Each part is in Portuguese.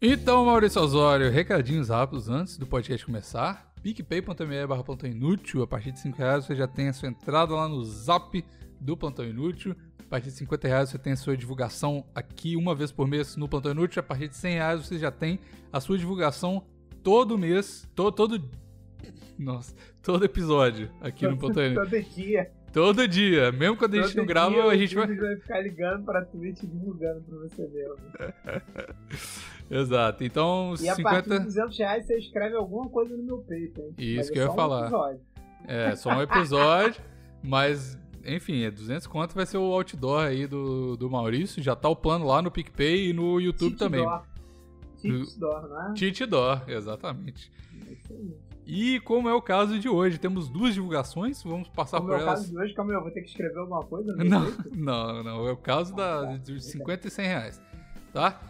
Então, Maurício Osório, recadinhos rápidos antes do podcast começar. picpay.me barra plantão inútil, a partir de 5 reais você já tem a sua entrada lá no zap do Plantão Inútil. A partir de 50 reais você tem a sua divulgação aqui uma vez por mês no Plantão Inútil. A partir de 100 reais você já tem a sua divulgação todo mês, to, todo... Nossa, todo episódio aqui no Plantão Inútil. Todo dia. Todo dia, mesmo quando a gente não grava, a gente vai... Vai ficar ligando pra Twitch divulgando pra você mesmo. Exato, então E a partir 50... de 200 reais você escreve alguma coisa no meu peito, hein? Isso Mas que é eu ia um falar. episódio. É, só um episódio, mas enfim, é 200 conto vai ser o outdoor aí do, do Maurício. Já tá o plano lá no PicPay e no YouTube Tite também. Dó. Tite Dó, não é? Tite Dó, exatamente. É isso aí. E como é o caso de hoje, temos duas divulgações, vamos passar Como por é o elas. caso de hoje, calma aí, eu vou ter que escrever alguma coisa Não, peito? não, não, é o caso da, de 50 e 100 reais, tá?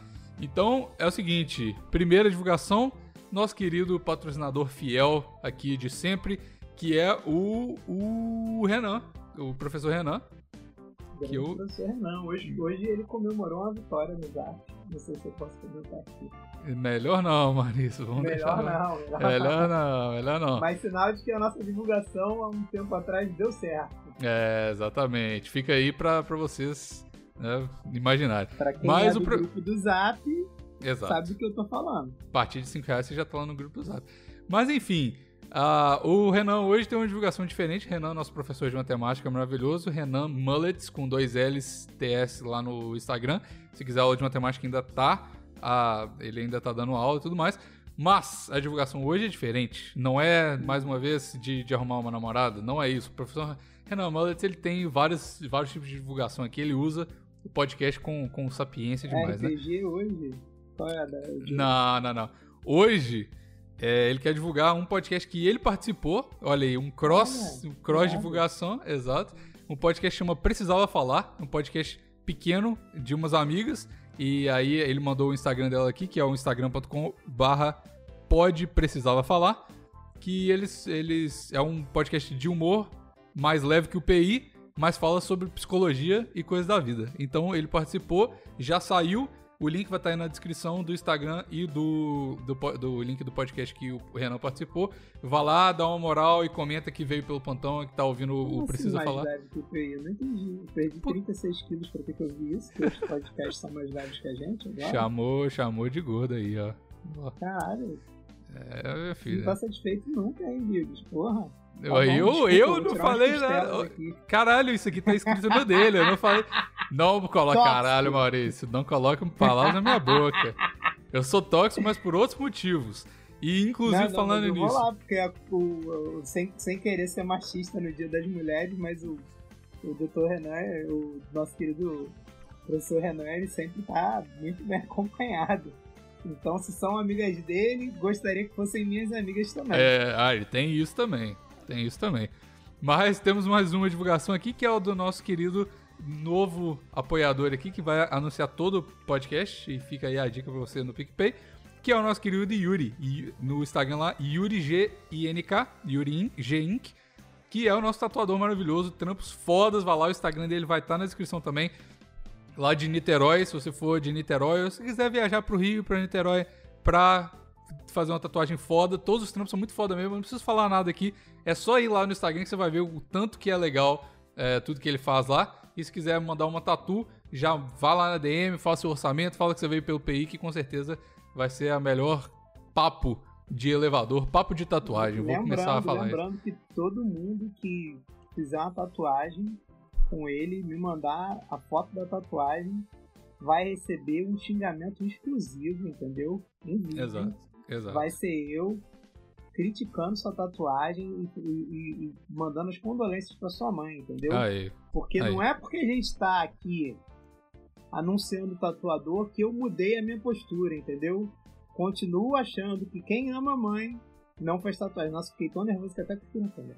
Então, é o seguinte, primeira divulgação, nosso querido patrocinador fiel aqui de sempre, que é o, o Renan, o professor Renan, Grande que eu- professor Renan. Hoje, hoje ele comemorou uma vitória no Zap. Não sei se eu posso comentar aqui. Melhor não. Vamos melhor deixar. não, melhor, Melhor não, melhor não. Mas sinal de que a nossa divulgação há um tempo atrás deu certo. É, exatamente. Fica aí pra, pra vocês né, imaginarem. Pra quem Mas é o do pro- grupo do Zap, Exato. sabe do que eu tô falando. A partir de 5 reais você já tá lá no grupo do Zap. Mas enfim, ah, o Renan hoje tem uma divulgação diferente. Renan, nosso professor de matemática maravilhoso. Renan Mullets, com dois L's, TS lá no Instagram. Se quiser aula de matemática ainda tá. ah, ele ainda tá dando aula e tudo mais. Mas a divulgação hoje é diferente. Não é, mais uma vez, de, de arrumar uma namorada. Não é isso. O professor Renan Mullets, ele tem vários, vários tipos de divulgação aqui. Ele usa o podcast com, com sapiência demais, né? RPG hoje. Qual é a. Não, não, não. Hoje, é, ele quer divulgar um podcast que ele participou. Olha aí, um cross, um cross divulgação, exato. Um podcast chama Precisava Falar, um podcast pequeno de umas amigas. E aí ele mandou o Instagram dela aqui, que é o instagram.com barra pode precisava falar. Que eles, eles é um podcast de humor mais leve que o PI, mas fala sobre psicologia e coisas da vida. Então ele participou, já saiu. O link vai estar aí na descrição do Instagram e do, do, do link do podcast que o Renan participou. Vá lá, dá uma moral e comenta que veio pelo plantão, que tá ouvindo o Como assim Precisa mais Falar. leve que o PI? Eu não entendi. Eu perdi Pô. 36 quilos pra ter que ouvir isso. Que os podcasts são mais leves que a gente agora. Chamou, chamou de gordo aí, ó. Caralho, É, minha não filha. tá satisfeito nunca, hein, Bigos? Porra. Eu, Tá eu, eu vou não falei nada. aqui. Caralho, isso aqui tá escrito no dele. Eu não falei. Não Tóxico. caralho, Maurício. Não coloque palavras na minha boca. Eu sou tóxico, mas por outros motivos. E inclusive Não, não, falando mas eu nisso. Vou lá, porque é o, o- sem, sem querer ser machista no Dia das Mulheres, mas o, o Dr. Renan, o nosso querido professor Renan, ele sempre tá muito bem acompanhado. Então, se são amigas dele, gostaria que fossem minhas amigas também. É, ah, ele tem isso também. Tem isso também. Mas temos mais uma divulgação aqui que é o do nosso querido novo apoiador aqui que vai anunciar todo o podcast e fica aí a dica pra você no PicPay, que é o nosso querido Yuri, no Instagram lá, Yuri G I N K, Yuri G Inc, que é o nosso tatuador maravilhoso, trampos fodas, vai lá, o Instagram dele vai estar na descrição também. Lá de Niterói, se você for de Niterói, ou se quiser viajar pro Rio, pra Niterói, pra fazer uma tatuagem foda. Todos os trampos são muito foda mesmo, não preciso falar nada aqui. É só ir lá no Instagram que você vai ver o tanto que é legal é, tudo que ele faz lá. E se quiser mandar uma tatu, já vá lá na DM, faça o orçamento, fala que você veio pelo PI, que com certeza vai ser a melhor papo de elevador, papo de tatuagem. Vou começar a falar isso. lembrando que todo mundo que fizer uma tatuagem com ele, me mandar a foto da tatuagem, vai receber um xingamento exclusivo, entendeu? Exato, exato. Vai ser eu criticando sua tatuagem e, e- e mandando as condolências pra sua mãe, entendeu? Aí, Porque aí. não é porque a gente tá aqui anunciando o tatuador que eu mudei a minha postura, entendeu? Continuo achando que quem ama a mãe não faz tatuagem. Nossa, fiquei tão nervoso que até consegui responder.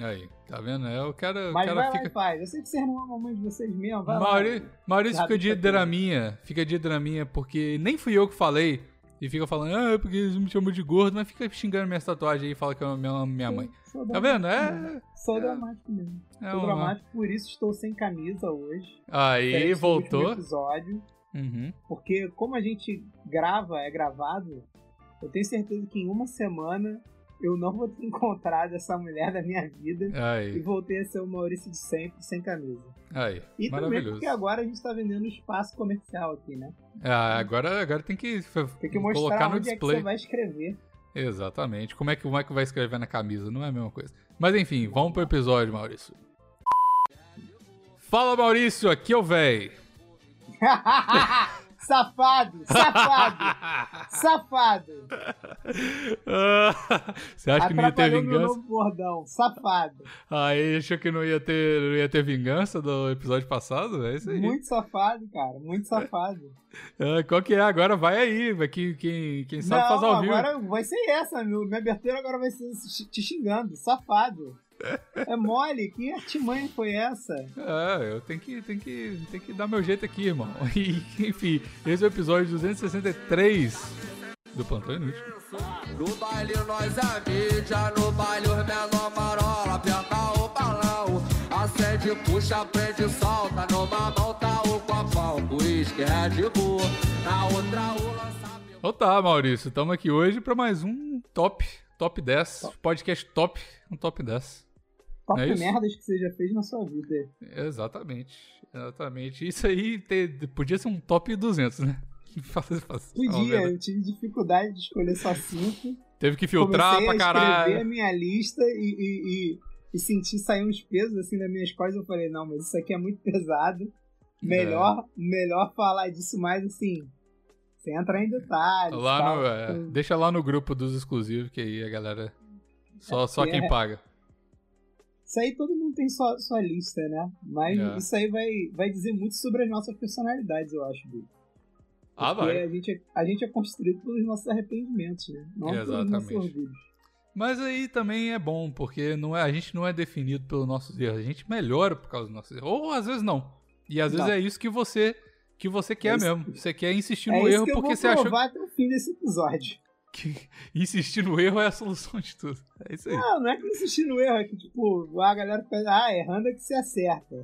aí, tá vendo? É, o cara, o Mas cara vai lá fica. e faz. Eu sei que vocês não amam a mãe de vocês mesmo. Vai Mauri- lá. Maurício fica de draminha, fica de draminha, porque nem fui eu que falei. E fica falando, ah, é porque eles me chamam de gordo, mas fica xingando minhas tatuagens aí e fala que eu amo minha mãe. Sou Tá vendo? É. Sou é- dramático mesmo. é Sou uma- dramático, por isso estou sem camisa hoje. Aí, voltou. episódio. Uhum. Porque como a gente grava, é gravado, eu tenho certeza que em uma semana eu não vou ter encontrado essa mulher da minha vida e Aí, voltei a ser o Maurício de sempre, sem camisa. aí. E também porque agora a gente tá vendendo espaço comercial aqui, né? Ah, agora, agora tem que, Tem que mostrar colocar no onde é que display. você vai escrever. Exatamente. Como é, que, como é que vai escrever na camisa? Não é a mesma coisa. Mas enfim, vamos pro episódio, Maurício. Fala, Maurício, aqui é o véi. Safado, safado, safado. Você acha que não ia ter meu vingança? novo bordão, safado. Aí achou que não ia ter, não ia ter vingança do episódio passado? É isso aí. Muito safado, cara, muito safado. Ah, qual que é? Agora vai aí, vai que quem, quem sabe Não, faz ao vivo. agora vai ser essa, meu. Minha abertura agora vai ser te xingando, safado. É mole, que artimanha foi essa? É, eu tenho que, tenho que, tenho que dar meu jeito aqui, irmão. E, enfim, esse é o episódio 263 do Plantão Inútil. No baile nós é mídia, no baile os menor marola, aperta o balão. Acende, puxa, prende, solta, numa mão tá o copão. Whisky, Red Bull, na outra o lançamento. Então tá, Maurício, estamos aqui hoje para mais um top, top 10, podcast top, um top 10. Top É merdas que você já fez na sua vida. Exatamente, exatamente. Isso aí te- podia ser um top 200, né? Podia, eu tive dificuldade de escolher só cinco. Teve que filtrar Comecei pra a escrever a caralho. minha lista e, e, e, e senti sair uns pesos assim nas minhas costas. Eu falei, não, mas isso aqui é muito pesado. Melhor, É. melhor falar disso mais assim. Sem entrar em detalhes. Lá no, é, deixa lá no grupo dos exclusivos, que aí a galera. Só, só quem É. paga. Isso aí todo mundo tem sua, sua lista, né? Mas É. isso aí vai, vai dizer muito sobre as nossas personalidades, eu acho, Bill. Ah, Porque vai. a gente, é, a gente é construído pelos nossos arrependimentos, né? Não pelos nossos Exatamente. Mas aí também é bom, porque não é, a gente não é definido pelos nossos erros, a gente melhora por causa dos nossos erros. Ou às vezes não. E às vezes é isso que você que você quer isso mesmo. Você quer insistir É no erro que eu porque vou você achou provar até o fim desse episódio. Que insistir no erro é a solução de tudo. É isso aí. Não, não é que insistir no erro, é que, tipo, a galera pensa, ah, errando é que se acerta.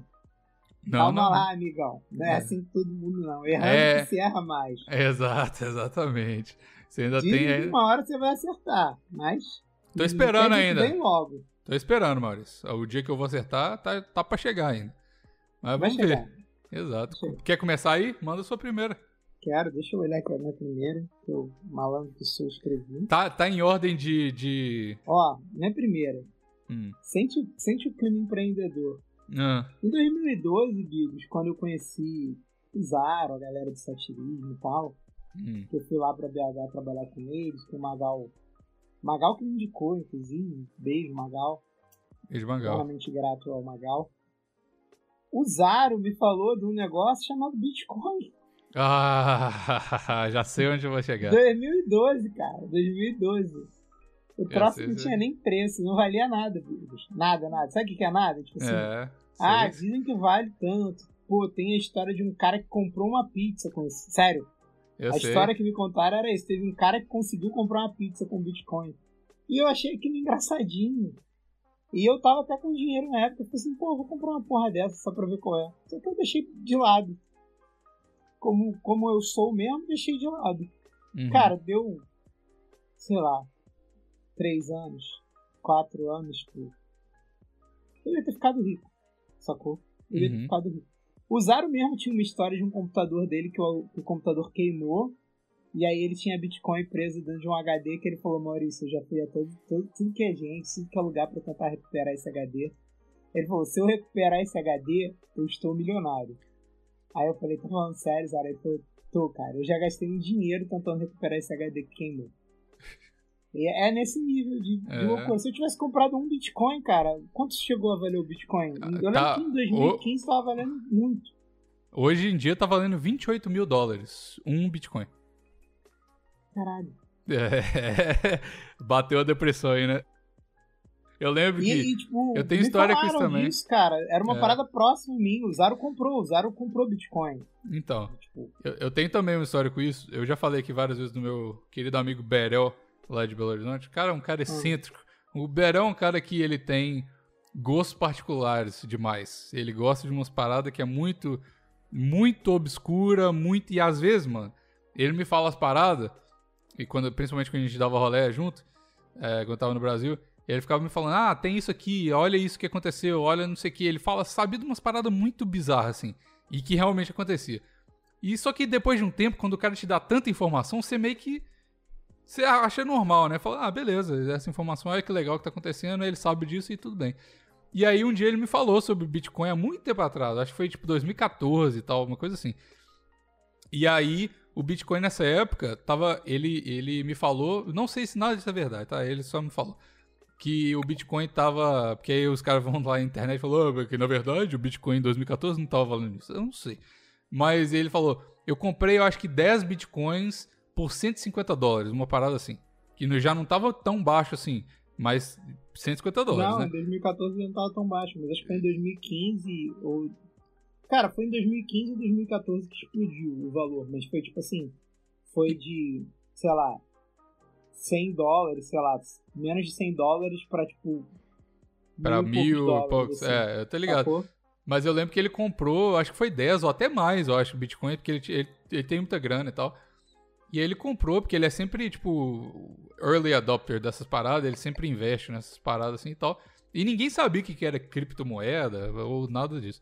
Não, Calma não. lá, amigão. Não é, É. assim que todo mundo, não. Errando É. que se erra mais. Exato, exatamente. Você ainda Dizem tem uma hora você vai acertar, mas... Tô esperando ainda. Bem logo. Tô esperando, Maurício. O dia que eu vou acertar tá, tá pra chegar ainda. Mas Vai vamos chegar. ver. Exato. Chega. Quer começar aí? Manda a sua primeira. Quero, deixa eu olhar aqui a minha primeira, que eu malandro que sou escrevi. Tá, tá em ordem de. de... Ó, minha primeira. Hum. Sente, sente o clima empreendedor. Ah, Em 2012, Bigos, quando eu conheci o Zaro, a galera do satirismo e tal, hum. que eu fui lá pra BH trabalhar com eles, com o Magal. Magal que me indicou, inclusive. Beijo, Magal. Beijo, Mangal. Eternamente grato ao Magal. O Zaro me falou de um negócio chamado Bitcoin. Ah, já sei onde eu vou chegar. 2012, cara. 2012. O troço sei, não tinha nem preço, não valia nada, Bigos. Nada, nada. Sabe o que é nada? Tipo assim, É. Ah, dizem que vale tanto. Pô, tem a história de um cara que comprou uma pizza com isso. Sério, eu a sei. história que me contaram era isso. Teve um cara que conseguiu comprar uma pizza com Bitcoin. E eu achei aquilo engraçadinho. E eu tava até com dinheiro na época. Eu falei assim, pô, vou comprar uma porra dessa só pra ver qual é. Só que eu deixei de lado. Como, como eu sou mesmo, deixei de lado. Uhum. Cara, deu, sei lá, três anos, quatro anos, pô. Eu ia ter ficado rico, sacou? Eu ia ter Uhum. ficado rico. O Zaro mesmo tinha uma história de um computador dele que o, que o computador queimou. E aí ele tinha Bitcoin preso dentro de um HD que ele falou, Maurício, eu já fui a todo, todo, tudo que é gente, tudo que é lugar pra tentar recuperar esse HD. Ele falou, se eu recuperar esse HD, eu estou milionário. Aí eu falei, tá falando sério, Zara? Ele falou, tô, cara, eu já gastei um dinheiro tentando recuperar esse HD que queimou. E é nesse nível de, de É. loucura. Se eu tivesse comprado um Bitcoin, cara, quanto chegou a valer o Bitcoin? Eu lembro tá, que em 2015 tava valendo muito. Hoje em dia tá valendo 28 mil dólares. Um Bitcoin. Caralho. É, bateu a depressão aí, né? Eu lembro E, que. e, tipo, eu tenho história com isso também. disso, cara. Era uma É. parada próxima a mim. O Zaro comprou, o Zaro comprou Bitcoin. Então, Tipo, eu, eu tenho também uma história com isso. Eu já falei aqui várias vezes do meu querido amigo Berel, lá de Belo Horizonte. O cara é um Hum. cara excêntrico. O Berel é um cara que ele tem gostos particulares demais. Ele gosta de umas paradas que é muito muito obscura, muito. E às vezes, mano, ele me fala as paradas, e quando, principalmente quando a gente dava rolé junto, é, quando eu tava no Brasil, ele ficava me falando, ah, tem isso aqui, olha isso que aconteceu, olha não sei o que. Ele fala, sabe, de umas paradas muito bizarras, assim, e que realmente acontecia. E só que depois de um tempo, quando o cara te dá tanta informação, você meio que. Você acha normal, né? Fala, ah, beleza, essa informação é que legal que tá acontecendo, ele sabe disso e tudo bem. E aí um dia ele me falou sobre Bitcoin há muito tempo atrás, acho que foi tipo 2014 e tal, uma coisa assim. E aí o Bitcoin nessa época tava, ele ele me falou, não sei se nada disso é verdade, tá? Ele só me falou que o Bitcoin tava, porque aí os caras vão lá na internet e falam oh, que na verdade o Bitcoin em 2014 não tava valendo isso. Eu não sei. Mas ele falou, eu comprei eu acho que 10 Bitcoins por 150 dólares, uma parada assim. Que já não tava tão baixo assim, mas 150 dólares, Não, né? em 2014 não tava tão baixo, mas acho que foi em 2015 ou. Cara, foi em 2015 ou 2014 que explodiu o valor, mas foi tipo assim, foi de, sei lá, 100 dólares, sei lá, menos de 100 dólares pra tipo. Pra e mil e poucos. assim, É, eu tô ligado. sacou? Mas eu lembro que ele comprou, acho que foi 10 ou até mais, eu acho, Bitcoin, porque ele, ele, ele tem muita grana e tal. E aí ele comprou, porque ele é sempre, tipo, early adopter dessas paradas, ele sempre investe nessas paradas assim e tal. E ninguém sabia o que que era criptomoeda ou nada disso.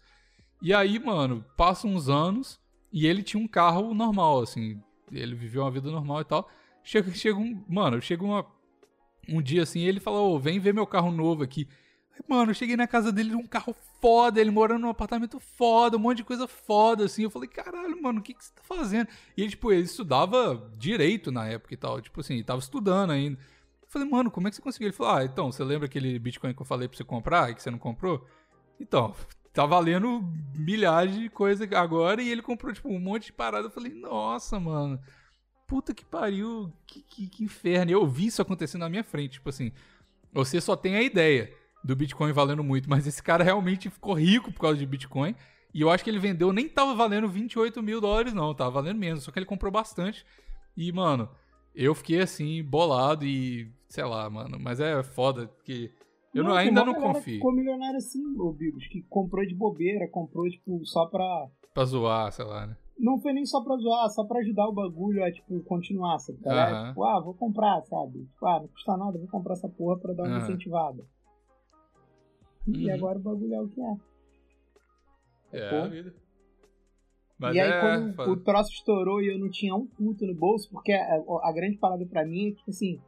E aí, mano, passam uns anos e ele tinha um carro normal, assim. Ele viveu uma vida normal e tal. Chega, chega um. Mano, chega uma, um dia assim, ele fala: Ô, vem ver meu carro novo aqui. Mano, eu cheguei na casa dele, um carro foda, ele morando num apartamento foda, um monte de coisa foda, assim. Eu falei, caralho, mano, o que, que você tá fazendo? E ele, tipo, ele estudava direito na época e tal. Tipo assim, ele tava estudando ainda. Eu falei, mano, como é que você conseguiu? Ele falou, ah, então, você lembra aquele Bitcoin que eu falei pra você comprar e que você não comprou? Então, tá valendo milhares de coisas agora e ele comprou, tipo, um monte de parada. Eu falei, nossa, mano, puta que pariu, que, que, que inferno. Eu vi isso acontecendo na minha frente, tipo assim, você só tem a ideia do Bitcoin valendo muito, mas esse cara realmente ficou rico por causa de Bitcoin. E eu acho que ele vendeu, nem tava valendo 28 mil dólares, não, tava valendo menos, só que ele comprou bastante. E, mano, eu fiquei assim, bolado e, sei lá, mano, mas é foda, porque eu não- tem ainda não confio. Ficou milionário assim, ô Bigos, que comprou de bobeira, comprou, tipo, só pra. Pra zoar, sei lá, né? Não foi nem só pra zoar, só pra ajudar o bagulho a, tipo, continuar, sabe? Aham. tipo, ah, vou comprar, sabe? Tipo, ah, não custa nada, vou comprar essa porra pra dar uma Aham. incentivada. E Uhum. agora o bagulho é o que é. É Pô. a vida. Mas e aí, é. quando foda. o troço estourou e eu não tinha um puto no bolso, porque a, a grande parada pra mim é, tipo assim,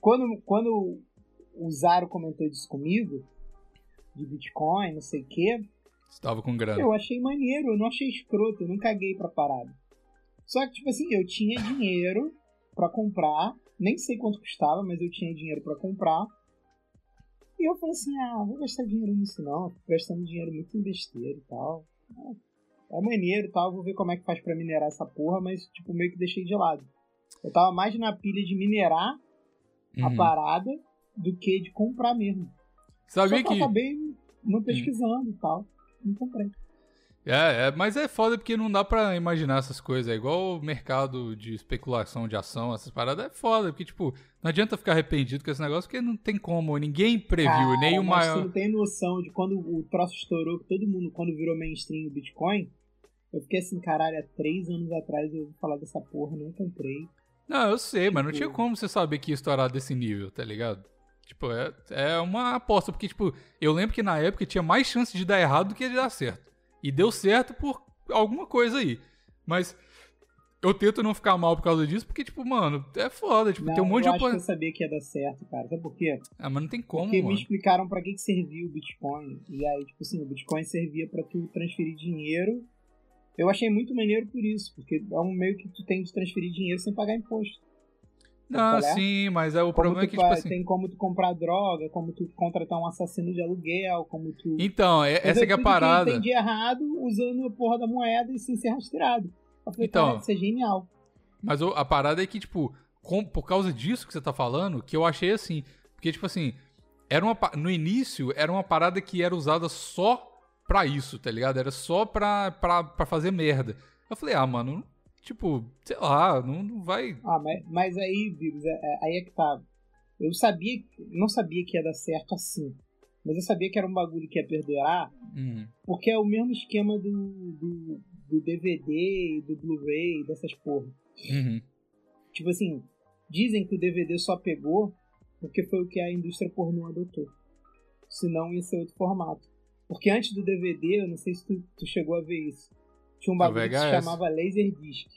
quando, quando o Zaro comentou disso comigo, de Bitcoin, não sei o quê, Você tava com grana. eu achei maneiro, eu não achei escroto, eu não caguei pra parada. Só que, tipo assim, eu tinha dinheiro pra comprar, nem sei quanto custava, mas eu tinha dinheiro pra comprar. E eu falei assim, ah, vou gastar dinheiro nisso não, tô gastando dinheiro muito em besteira e tal. É, é maneiro e tal, vou ver como é que faz pra minerar essa porra, mas, tipo, meio que deixei de lado. Eu tava mais na pilha de minerar a Uhum. parada do que de comprar mesmo. Sabia Só que eu que. acabei não pesquisando e tal. Não comprei. É, é, mas é foda porque não dá pra imaginar essas coisas. É igual o mercado de especulação de ação, essas paradas. É foda, porque, tipo, não adianta ficar arrependido com esse negócio, porque não tem como. Ninguém previu, Cara, nem o maior. não tem noção de quando o troço estourou, que todo mundo, quando virou mainstream o Bitcoin, eu fiquei assim, caralho, há três anos atrás eu ouvi falar dessa porra, não comprei. Não, eu sei, mas não Tipo- tinha como você saber que ia estourar desse nível, tá ligado? Tipo, é, é uma aposta, porque, tipo, eu lembro que na época tinha mais chance de dar errado do que de dar certo. E deu certo por alguma coisa aí. Mas eu tento não ficar mal por causa disso, porque, tipo, mano, é foda. Tipo, Não, tem um monte de eu acho que eu sabia que ia dar certo, cara. Sabe por quê? Ah, mas não tem como, Porque me mano. explicaram pra que, que servia o Bitcoin. E aí, tipo assim, o Bitcoin servia pra tu transferir dinheiro. Eu achei muito maneiro por isso, porque é um meio que tu tem de transferir dinheiro sem pagar imposto. Não, é? sim, mas é, o Como problema é que, tipo assim. Tem como tu comprar droga, como tu contratar um assassino de aluguel, como tu. Então, é- essa que é a parada. Eu entendi errado usando a porra da moeda e sem ser rastreado. Eu falei, Então. cara, isso é genial. Mas a parada é que, tipo, com- por causa disso que você tá falando, que eu achei assim. Porque, tipo assim, era uma, no início era uma parada que era usada só pra isso, tá ligado? Era só pra, pra, pra fazer merda. Eu falei, ah, mano, tipo, sei lá, não, não vai. Ah, mas, mas aí, Bigos, é- é- aí é que tá. Eu sabia, não sabia que ia dar certo assim. Mas eu sabia que era um bagulho que ia perdurar, Hum, porque é o mesmo esquema do, do, do DVD, do Blu-ray, dessas porra. Uhum. Tipo assim, dizem que o DVD só pegou porque foi o que a indústria pornô adotou. Senão ia ser outro formato. Porque antes do DVD, eu não sei se tu, tu chegou a ver isso. Tinha um bagulho que se chamava Laserdisc.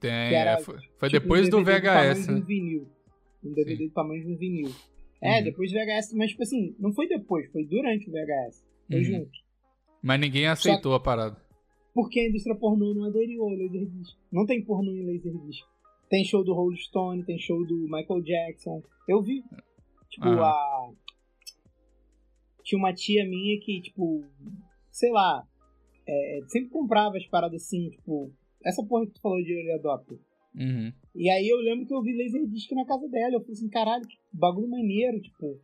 Tem, era, é, foi, foi tipo, depois um do VHS, de né? um vinil. Um DVD do tamanho de um vinil. É, Uhum. depois do VHS, mas tipo assim, não foi depois, foi durante o VHS. Foi Uhum. junto. Mas ninguém aceitou a parada. Porque a indústria pornô não aderiu ao Laserdisc. Não tem pornô em Laserdisc. Tem show do Rolling Stone, tem show do Michael Jackson. Eu vi. Tipo, Aham. a. Tinha uma tia minha que, tipo, sei lá, é, sempre comprava as paradas assim, tipo, essa porra que tu falou de Early Adopter. Uhum. E aí eu lembro que eu vi Laserdisc na casa dela. Eu falei assim, caralho, que bagulho maneiro, tipo.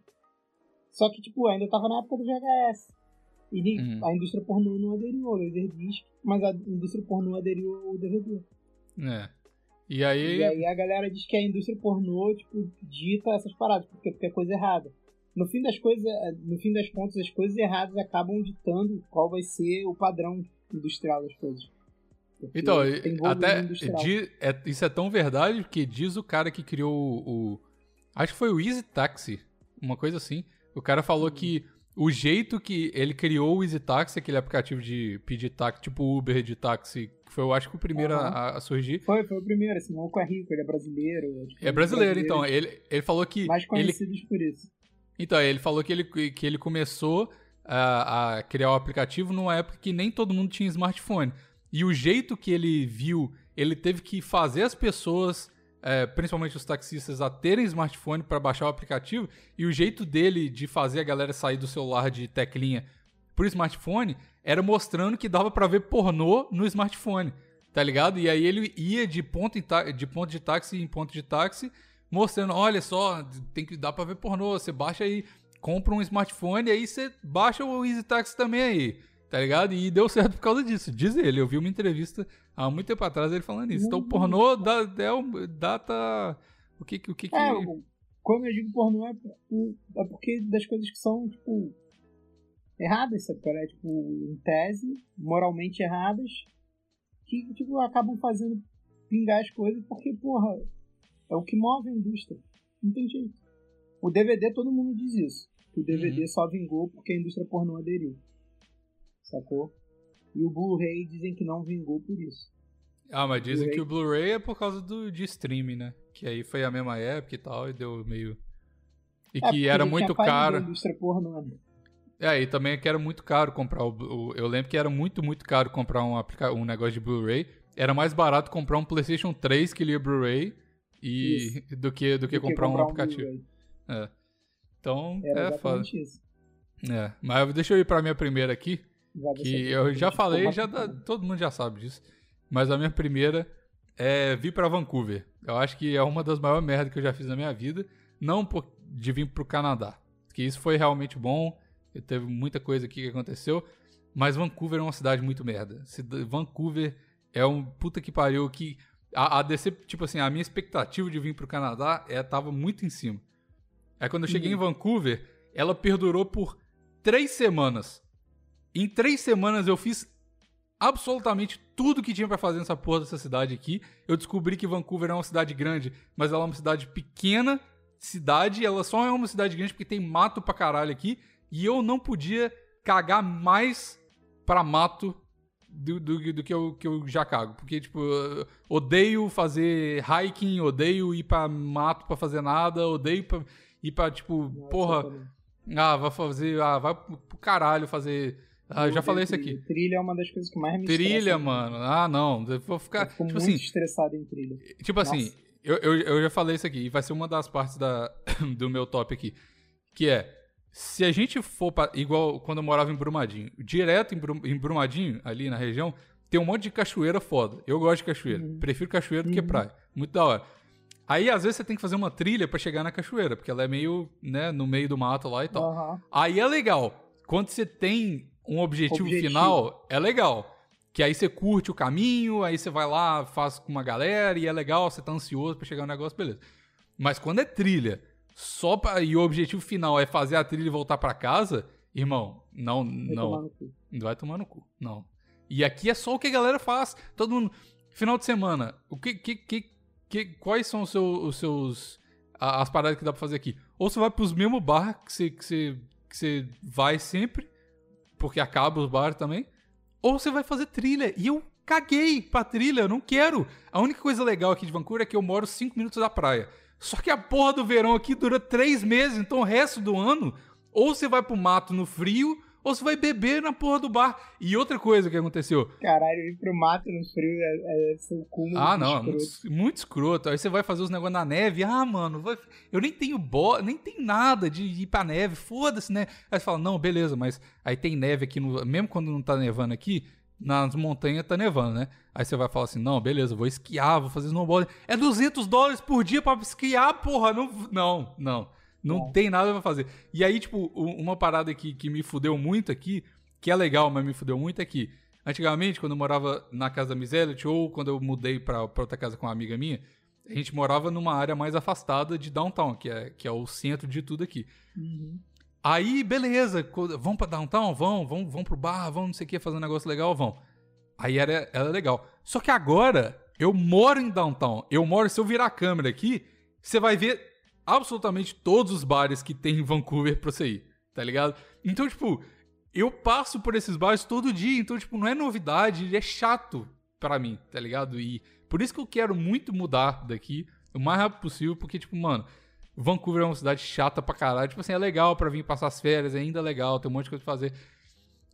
Só que, tipo, ainda tava na época do VHS. E Uhum. a indústria pornô não aderiu ao Laserdisc, mas a indústria pornô aderiu ao DVD. É. E aí, E aí a galera diz que a indústria pornô, tipo, dita essas paradas, porque é coisa errada. No fim das coisas, no fim das contas, as coisas erradas acabam ditando qual vai ser o padrão industrial das coisas. Porque Então, até industrial. di- é- isso é tão verdade que diz o cara que criou o, o- Acho que foi o Easy Taxi, uma coisa assim. O cara falou Uhum. que o jeito que ele criou o Easy Taxi, aquele aplicativo de pedir táxi, tipo Uber de táxi, que foi, eu acho que o primeiro Aham. a, a surgir. Foi, foi o primeiro. Esse maluco é rico, ele é brasileiro. tipo, É brasileiro, brasileiros então. Ele, ele falou que. Mais Ele, conhecidos por isso. Então, ele falou que ele, que ele começou a, a criar o aplicativo numa época que nem todo mundo tinha smartphone. E o jeito que ele viu, ele teve que fazer as pessoas, é, principalmente os taxistas, a terem smartphone para baixar o aplicativo. E o jeito dele de fazer a galera sair do celular de teclinha pro smartphone era mostrando que dava pra ver pornô no smartphone, tá ligado? E aí ele ia de ponto, em de ponto de táxi em ponto de táxi, mostrando, olha só, tem que dar pra ver pornô, você baixa aí, compra um smartphone, aí você baixa o Easy Taxi também aí, tá ligado? E deu certo por causa disso, diz ele. Eu vi uma entrevista há muito tempo atrás ele falando isso. Então o pornô dá, é data... O que. O que, que... É, quando eu digo pornô é, é porque das coisas que são, tipo, erradas, sabe? é? Tipo, em tese, moralmente erradas, que, tipo, acabam fazendo pingar as coisas porque, porra, é o que move a indústria. Não tem jeito. O DVD, todo mundo diz isso. Que o DVD só vingou porque a indústria pornô aderiu. Sacou? E o Blu-ray dizem que não vingou por isso. Ah, mas dizem que o Blu-ray é por causa do, de streaming, né? Que aí foi a mesma época e tal, e deu meio. E É, que era muito caro. Indústria pornô, né? É, e também que era muito caro comprar o, o- Eu lembro que era muito, muito caro comprar um, um negócio de Blu-ray. Era mais barato comprar um PlayStation 3 que lia Blu-ray e do que, do que Do que comprar um aplicativo. Blu-ray. É. Então, Era é foda. exatamente isso. É. Mas deixa eu ir pra minha primeira aqui. Vai que eu já falei, já dá- todo mundo já sabe disso. Mas a minha primeira é vir pra Vancouver. Eu acho que é uma das maiores merdas que eu já fiz na minha vida. Não por, de vir pro Canadá. Porque isso foi realmente bom. Teve muita coisa aqui que aconteceu. Mas Vancouver é uma cidade muito merda. Vancouver é um puta que pariu que. A, a DC, tipo assim, a minha expectativa de vir pro Canadá é, tava muito em cima. Aí quando eu cheguei em Vancouver, ela perdurou por três semanas. Em três semanas eu fiz absolutamente tudo que tinha pra fazer nessa porra dessa cidade aqui. Eu descobri que Vancouver é uma cidade grande, mas ela é uma cidade pequena. Cidade, ela só é uma cidade grande porque tem mato pra caralho aqui. E eu não podia cagar mais pra mato do, do, do que, eu, que eu já cago. Porque, tipo, odeio fazer hiking, odeio ir pra mato pra fazer nada, odeio pra, ir pra, tipo, Nossa, porra, também. ah, vai fazer, ah, vai pro caralho fazer. Ah, eu já falei isso aqui. Trilha é uma das coisas que mais me Trilha, estressa. mano. Ah, não. Eu vou ficar. Eu fico Tipo muito assim, estressado em trilha. tipo assim, Nossa. eu, eu, eu já falei isso aqui, e vai ser uma das partes da, do meu top aqui. Que é, se a gente for pra, igual quando eu morava em Brumadinho, direto em, Brum- em Brumadinho, ali na região, tem um monte de cachoeira foda. Eu gosto de cachoeira. Uhum. Prefiro cachoeira do que praia. Muito da hora. Aí, às vezes, você tem que fazer uma trilha pra chegar na cachoeira, porque ela é meio, né, no meio do mato lá e tal. Aham. Aí é legal. Quando você tem um objetivo, Objetivo. final, é legal. Que aí você curte o caminho, aí você vai lá, faz com uma galera e é legal, você tá ansioso pra chegar no negócio, beleza. Mas quando é trilha, só pra, e o objetivo final é fazer a trilha e voltar pra casa, irmão, não, Vai não, tomar no cu. vai tomar no cu, não. E aqui é só o que a galera faz. Todo mundo. Final de semana, o que, que, que, que quais são os seus, os seus as paradas que dá pra fazer aqui? Ou você vai pros mesmos bar que você, que você, que você vai sempre, porque acaba os bares também, ou você vai fazer trilha. E eu caguei pra trilha, eu não quero. A única coisa legal aqui de Vancouver é que eu moro 5 minutos da praia. Só que a porra do verão aqui dura 3 meses, então o resto do ano, ou você vai pro mato no frio, ou você vai beber na porra do bar. E outra coisa que aconteceu, Caralho, ir pro mato no frio é, é ser o cúmulo ah, não, é escroto. muito, muito escroto. Aí você vai fazer os negócios na neve. Ah, mano, vai- eu nem tenho bo... nem tem nada de ir pra neve. Foda-se, né? Aí você fala, não, beleza, mas aí tem neve aqui, no... mesmo quando não tá nevando aqui, nas montanhas tá nevando, né? Aí você vai falar assim, não, beleza, vou esquiar, vou fazer snowboard. É 200 dólares por dia pra esquiar, porra. Não, não, não. Não Não. tem nada pra fazer. E aí, tipo, uma parada que, que me fudeu muito aqui, que é legal, mas me fudeu muito é que, antigamente, quando eu morava na casa da Miselet, ou quando eu mudei pra, pra outra casa com uma amiga minha, a gente morava numa área mais afastada de downtown, que é, que é o centro de tudo aqui. Uhum. Aí, beleza, vão pra downtown? Vão, vão, vão pro bar, vão não sei o que, fazer um negócio legal, vão. Aí era, era legal. Só que agora, eu moro em downtown. Eu moro, se eu virar a câmera aqui, você vai ver absolutamente todos os bares que tem em Vancouver pra você ir, tá ligado? Então, tipo, eu passo por esses bares todo dia, então, tipo, não é novidade, é chato pra mim, tá ligado? E por isso que eu quero muito mudar daqui o mais rápido possível, porque, tipo, mano, Vancouver é uma cidade chata pra caralho. Tipo assim, é legal pra vir passar as férias, é ainda legal, tem um monte de coisa pra fazer.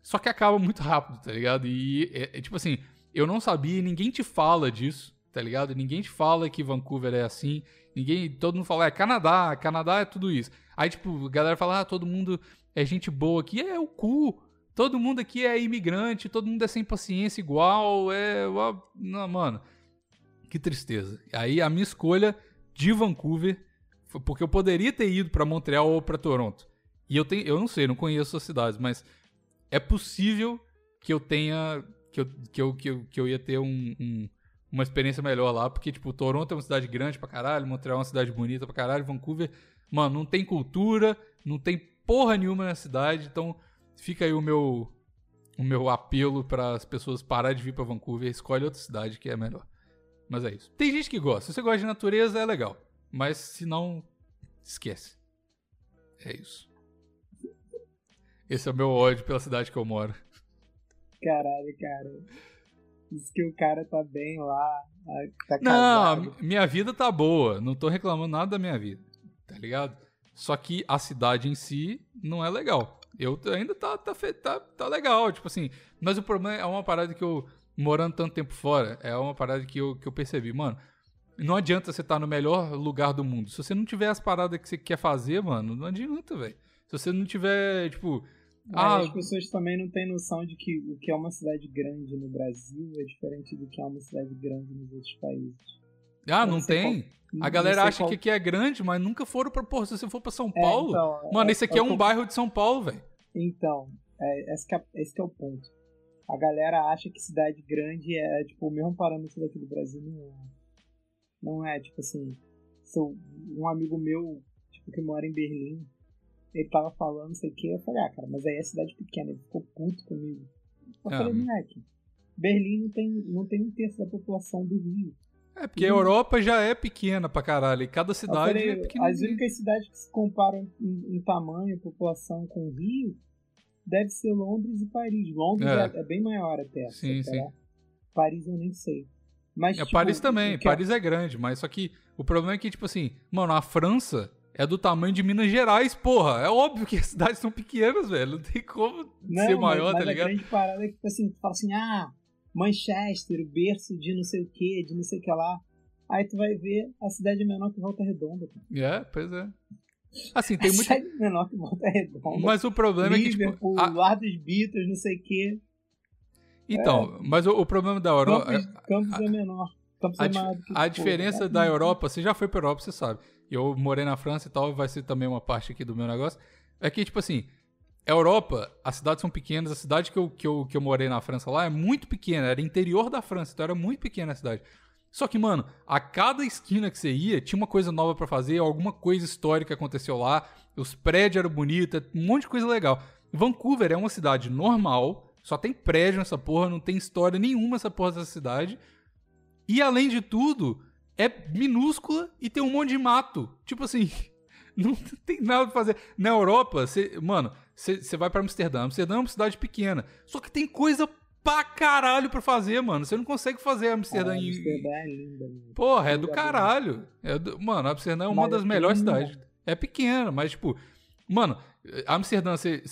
Só que acaba muito rápido, tá ligado? E é, é tipo assim, eu não sabia, ninguém te fala disso, tá ligado? Ninguém te fala que Vancouver é assim. Ninguém, todo mundo fala, é Canadá, Canadá é tudo isso. Aí, tipo, a galera fala, ah, todo mundo é gente boa aqui. É o cu. Todo mundo aqui é imigrante, todo mundo é sem paciência igual. É. Não, mano. Que tristeza. Aí a minha escolha de Vancouver porque eu poderia ter ido pra Montreal ou pra Toronto. E eu tenho, eu não sei, não conheço as cidades, mas é possível que eu tenha que eu, que eu, que eu, que eu ia ter um, um- uma experiência melhor lá, porque tipo, Toronto é uma cidade grande pra caralho, Montreal é uma cidade bonita pra caralho, Vancouver, mano, não tem cultura, não tem porra nenhuma na cidade, então fica aí o meu o meu apelo para as pessoas parar de vir pra Vancouver, escolhe outra cidade que é melhor. Mas é isso. Tem gente que gosta. Se você gosta de natureza, é legal. Mas se não, esquece. É isso. Esse é o meu ódio pela cidade que eu moro. Caralho, cara. Diz que o cara tá bem lá, tá Não, casado. minha vida tá boa. Não tô reclamando nada da minha vida. Tá ligado? Só que a cidade em si não é legal. Eu ainda tá, tá, tá, tá legal, tipo assim. Mas o problema é uma parada que eu, morando tanto tempo fora, é uma parada que eu, que eu percebi. Mano, não adianta você estar no melhor lugar do mundo. Se você não tiver as paradas que você quer fazer, mano, não adianta, velho. Se você não tiver, tipo. Mas Ah, as pessoas também não têm noção de que o que é uma cidade grande no Brasil é diferente do que é uma cidade grande nos outros países. ah, não não tem? Não A galera acha qual- que aqui é grande, mas nunca foram pra. Porra, se você for pra São É, Paulo. então, mano, esse aqui é, o um bairro de São Paulo, velho. Então, é, esse, é, esse que é o ponto. A galera acha que cidade grande é tipo o mesmo parâmetro daqui do Brasil. Não é. Não é, tipo assim. Sou um amigo meu, tipo, que mora em Berlim. Ele tava falando, não sei o que. Eu falei, ah, cara, mas aí é cidade pequena. Ele ficou puto comigo. Eu Ah, falei, moleque. Berlim não tem, não tem um terço da população do Rio. É, porque a Europa já é pequena pra caralho. E cada cidade falei, é as pequenininha. únicas cidades que se comparam em, em tamanho, população com o Rio, deve ser Londres e Paris. Londres É. é, é bem maior até. Sim, sim. Paris eu nem sei. Mas, É, tipo, Paris também, que é- Paris é grande, mas só que o problema é que, tipo assim, mano, a França é do tamanho de Minas Gerais, porra. É óbvio que as cidades são pequenas, velho. Não tem como Não, ser mas- maior, mas tá a ligado? grande parada é que, tipo assim, tu fala assim, ah, Manchester, o berço de não sei o que, de não sei o que lá. Aí tu vai ver a cidade é menor que Volta Redonda. cara. É, pois é. Assim, tem a muito. cidade é menor que Volta Redonda. Mas o problema é que, tipo. A- Lar dos Beatles, não sei o que. Então, mas o, o problema da Europa. Campos, Campos é menor. Campos A, é di- maior que a diferença é da. Europa, você já foi pra Europa, você sabe. Eu morei na França e tal, vai ser também uma parte aqui do meu negócio. É que, tipo assim, Europa, as cidades são pequenas. A cidade que eu, que, eu, que eu morei na França lá é muito pequena, era interior da França, então era muito pequena a cidade. Só que, mano, a cada esquina que você ia, tinha uma coisa nova pra fazer, alguma coisa histórica aconteceu lá, os prédios eram bonitos, um monte de coisa legal. Vancouver é uma cidade normal, Só tem prédio nessa porra, não tem história nenhuma essa porra dessa cidade. E além de tudo, é minúscula e tem um monte de mato. Tipo assim, não tem nada pra fazer. Na Europa, você, mano, você vai pra Amsterdã. Amsterdã é uma cidade pequena. Só que tem coisa pra caralho pra fazer, mano. Você não consegue fazer Amsterdã Ah, em. Amsterdã é linda, mano. Porra, é do Lugar caralho. É do- Mano, Amsterdã é uma Mas das é melhores cidades. É pequena, mas tipo. Mano, Amsterdã, você.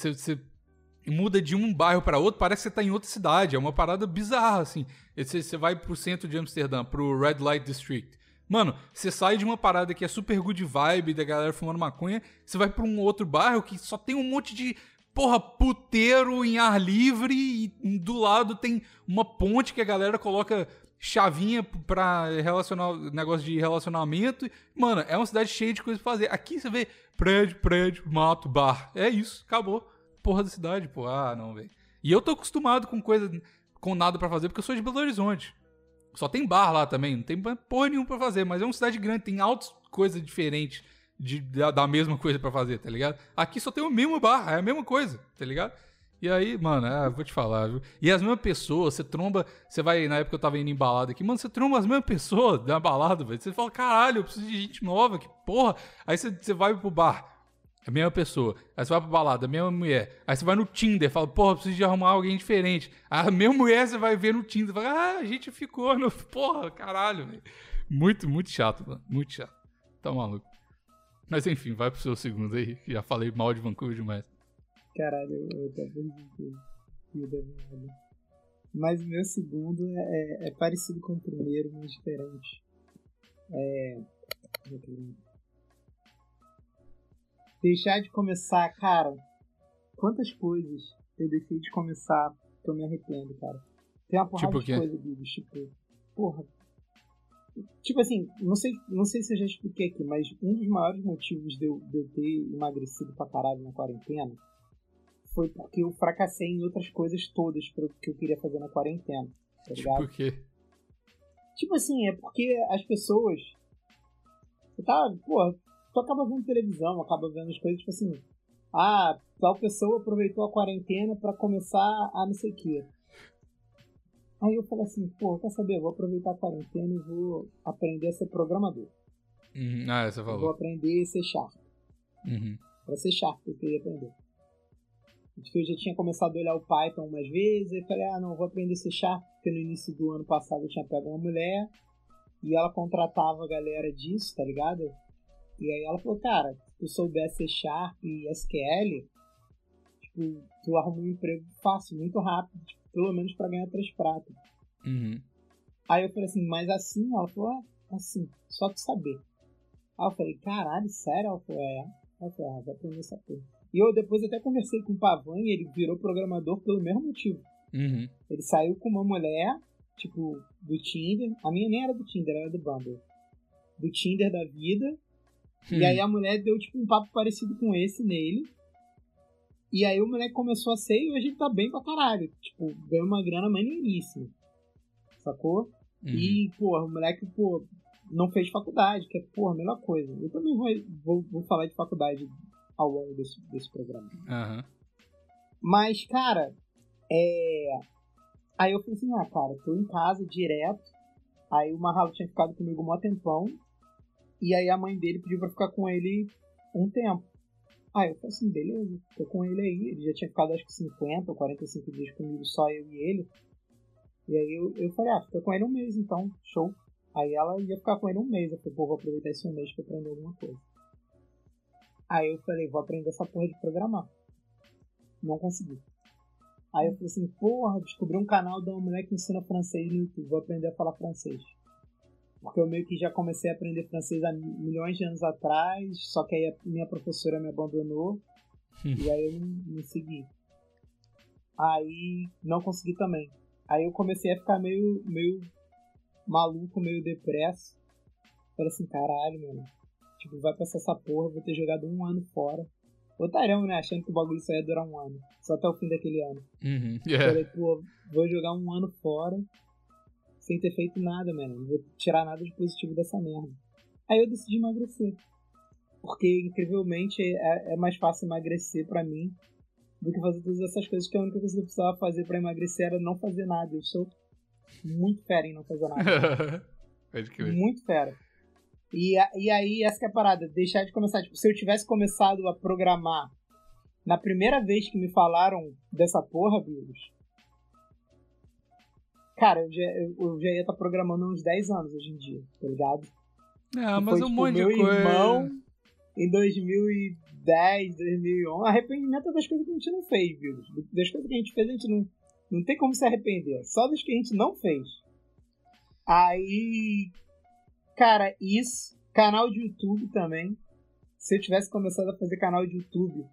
Muda de um bairro pra outro, parece que você tá em outra cidade. É uma parada bizarra, assim. Você, você vai pro centro de Amsterdã, pro Red Light District. Mano, você sai de uma parada que é super good vibe, da galera fumando maconha, você vai pra um outro bairro que só tem um monte de, porra, puteiro em ar livre e do lado tem uma ponte que a galera coloca chavinha pra relacionar, negócio de relacionamento. Mano, é uma cidade cheia de coisa pra fazer. Aqui você vê prédio, prédio, mato, bar. É isso, acabou. Porra da cidade, pô. Ah, não, velho. E eu tô acostumado com coisa, com nada pra fazer, porque eu sou de Belo Horizonte. Só tem bar lá também, não tem porra nenhuma pra fazer, mas é uma cidade grande, tem altas coisas diferentes de, da, da mesma coisa pra fazer, tá ligado? Aqui só tem o mesmo bar, é a mesma coisa, tá ligado? E aí, mano, ah, vou te falar, viu? E as mesmas pessoas, você tromba, você vai, na época eu tava indo em balada aqui, mano, você tromba as mesmas pessoas da balada, velho. Você fala, caralho, eu preciso de gente nova, que porra. Aí você, você vai pro bar, a mesma pessoa. Aí você vai pra balada, a mesma mulher. Aí você vai no Tinder, fala, porra, preciso de arrumar alguém diferente. A mesma mulher você vai ver no Tinder, fala, ah, a gente ficou no. Porra, caralho, velho. Muito, muito chato, mano. Muito chato. Tá maluco. Mas enfim, vai pro seu segundo aí, que já falei mal de Vancouver demais. Caralho, eu, merda. Mas o meu segundo é, é- é parecido com o primeiro, mas diferente. É. Deixar de começar, cara. Quantas coisas eu deixei de começar que eu me arrependo, cara. Tem uma porrada Tipo de coisa, Bibis, tipo. Porra. Tipo assim, não sei, não sei se eu já expliquei aqui, mas um dos maiores motivos de eu, de eu ter emagrecido pra caralho na quarentena foi porque eu fracassei em outras coisas todas que eu queria fazer na quarentena. Tá ligado? Tipo o quê? Tipo assim, é porque as pessoas. Você tá, pô, tu acaba vendo televisão, acaba vendo as coisas, tipo assim. Ah, tal pessoa aproveitou a quarentena pra começar a não sei o quê. Aí eu falei assim, pô, quer saber? Eu vou aproveitar a quarentena e vou aprender a ser programador. Uhum. Ah, você Eu vou falou. aprender a ser Sharp. Uhum. Pra ser Sharp eu queria aprender. Porque eu já tinha começado a olhar o Python umas vezes, aí falei, ah não, vou aprender a ser Sharp, porque no início do ano passado eu tinha pego uma mulher e ela contratava a galera disso, tá ligado? E aí ela falou, cara, se tu souber ser Sharp e SQL, tipo, tu arruma um emprego fácil, muito rápido, tipo, pelo menos pra ganhar três pratos. Uhum. Aí eu falei assim, mas assim? Ela falou, é, assim, só tu saber. Aí eu falei, caralho, sério? Ela falou, é. Eu falei, ah, vou aprender essa porra. E eu depois até conversei com o Pavan e ele virou programador pelo mesmo motivo. Uhum. Ele saiu com uma mulher, tipo, do Tinder. A minha nem era do Tinder, era do Bumble. Do Tinder da vida. E aí a mulher deu, tipo, um papo parecido com esse nele. E aí o moleque começou a ser e hoje ele tá bem pra caralho. Tipo, ganhou uma grana maneiríssima. Sacou? Uhum. E, porra, o moleque, pô, não fez faculdade, que é, porra, a melhor coisa. Eu também vou, vou, vou falar de faculdade ao longo desse, desse programa. Aham. Mas, cara, é. Aí eu falei assim, ah, cara, tô em casa direto. Aí o Mahalo tinha ficado comigo um tempão. E aí a mãe dele pediu pra ficar com ele um tempo. Aí eu falei assim, beleza, tô com ele aí. Ele já tinha ficado acho que 50 ou 45 dias comigo, só eu e ele. E aí eu, eu falei, ah, fica com ele um mês então, show. Aí ela ia ficar com ele um mês. Eu falei, pô, vou aproveitar esse um mês pra aprender alguma coisa. Aí eu falei, vou aprender essa porra de programar. Não consegui. Aí eu falei assim, porra, descobri um canal uma mulher que ensina francês no YouTube, vou aprender a falar francês. Porque eu meio que já comecei a aprender francês há milhões de anos atrás, só que aí a minha professora me abandonou, e aí eu não, não segui. Aí não consegui também. Aí eu comecei a ficar meio, meio maluco, meio depresso. Falei assim, caralho, mano. Tipo, vai passar essa porra, vou ter jogado um ano fora. Otarão, né? Achando que o bagulho só ia durar um ano. Só até o fim daquele ano. Uhum. Yeah. Falei, pô, vou jogar um ano fora sem ter feito nada, mano. Não vou tirar nada de positivo dessa merda. Aí eu decidi emagrecer. Porque, incrivelmente, é, é mais fácil emagrecer pra mim do que fazer todas essas coisas, que a única coisa que eu precisava fazer pra emagrecer era não fazer nada. Eu sou muito fera em não fazer nada. Muito fera. E, e aí, essa que é a parada, deixar de começar. Tipo, se eu tivesse começado a programar na primeira vez que me falaram dessa porra, Bills, cara, eu já, eu, já ia estar programando há uns 10 anos hoje em dia, tá ligado? Ah, mas foi, um tipo, monte de meu coisa. irmão em 2010, 2011. Arrependimento é das coisas que a gente não fez, viu? Das coisas que a gente fez, a gente não, não tem como se arrepender. Só das que a gente não fez. Aí, cara, isso. Canal de YouTube também. Se eu tivesse começado a fazer canal de YouTube,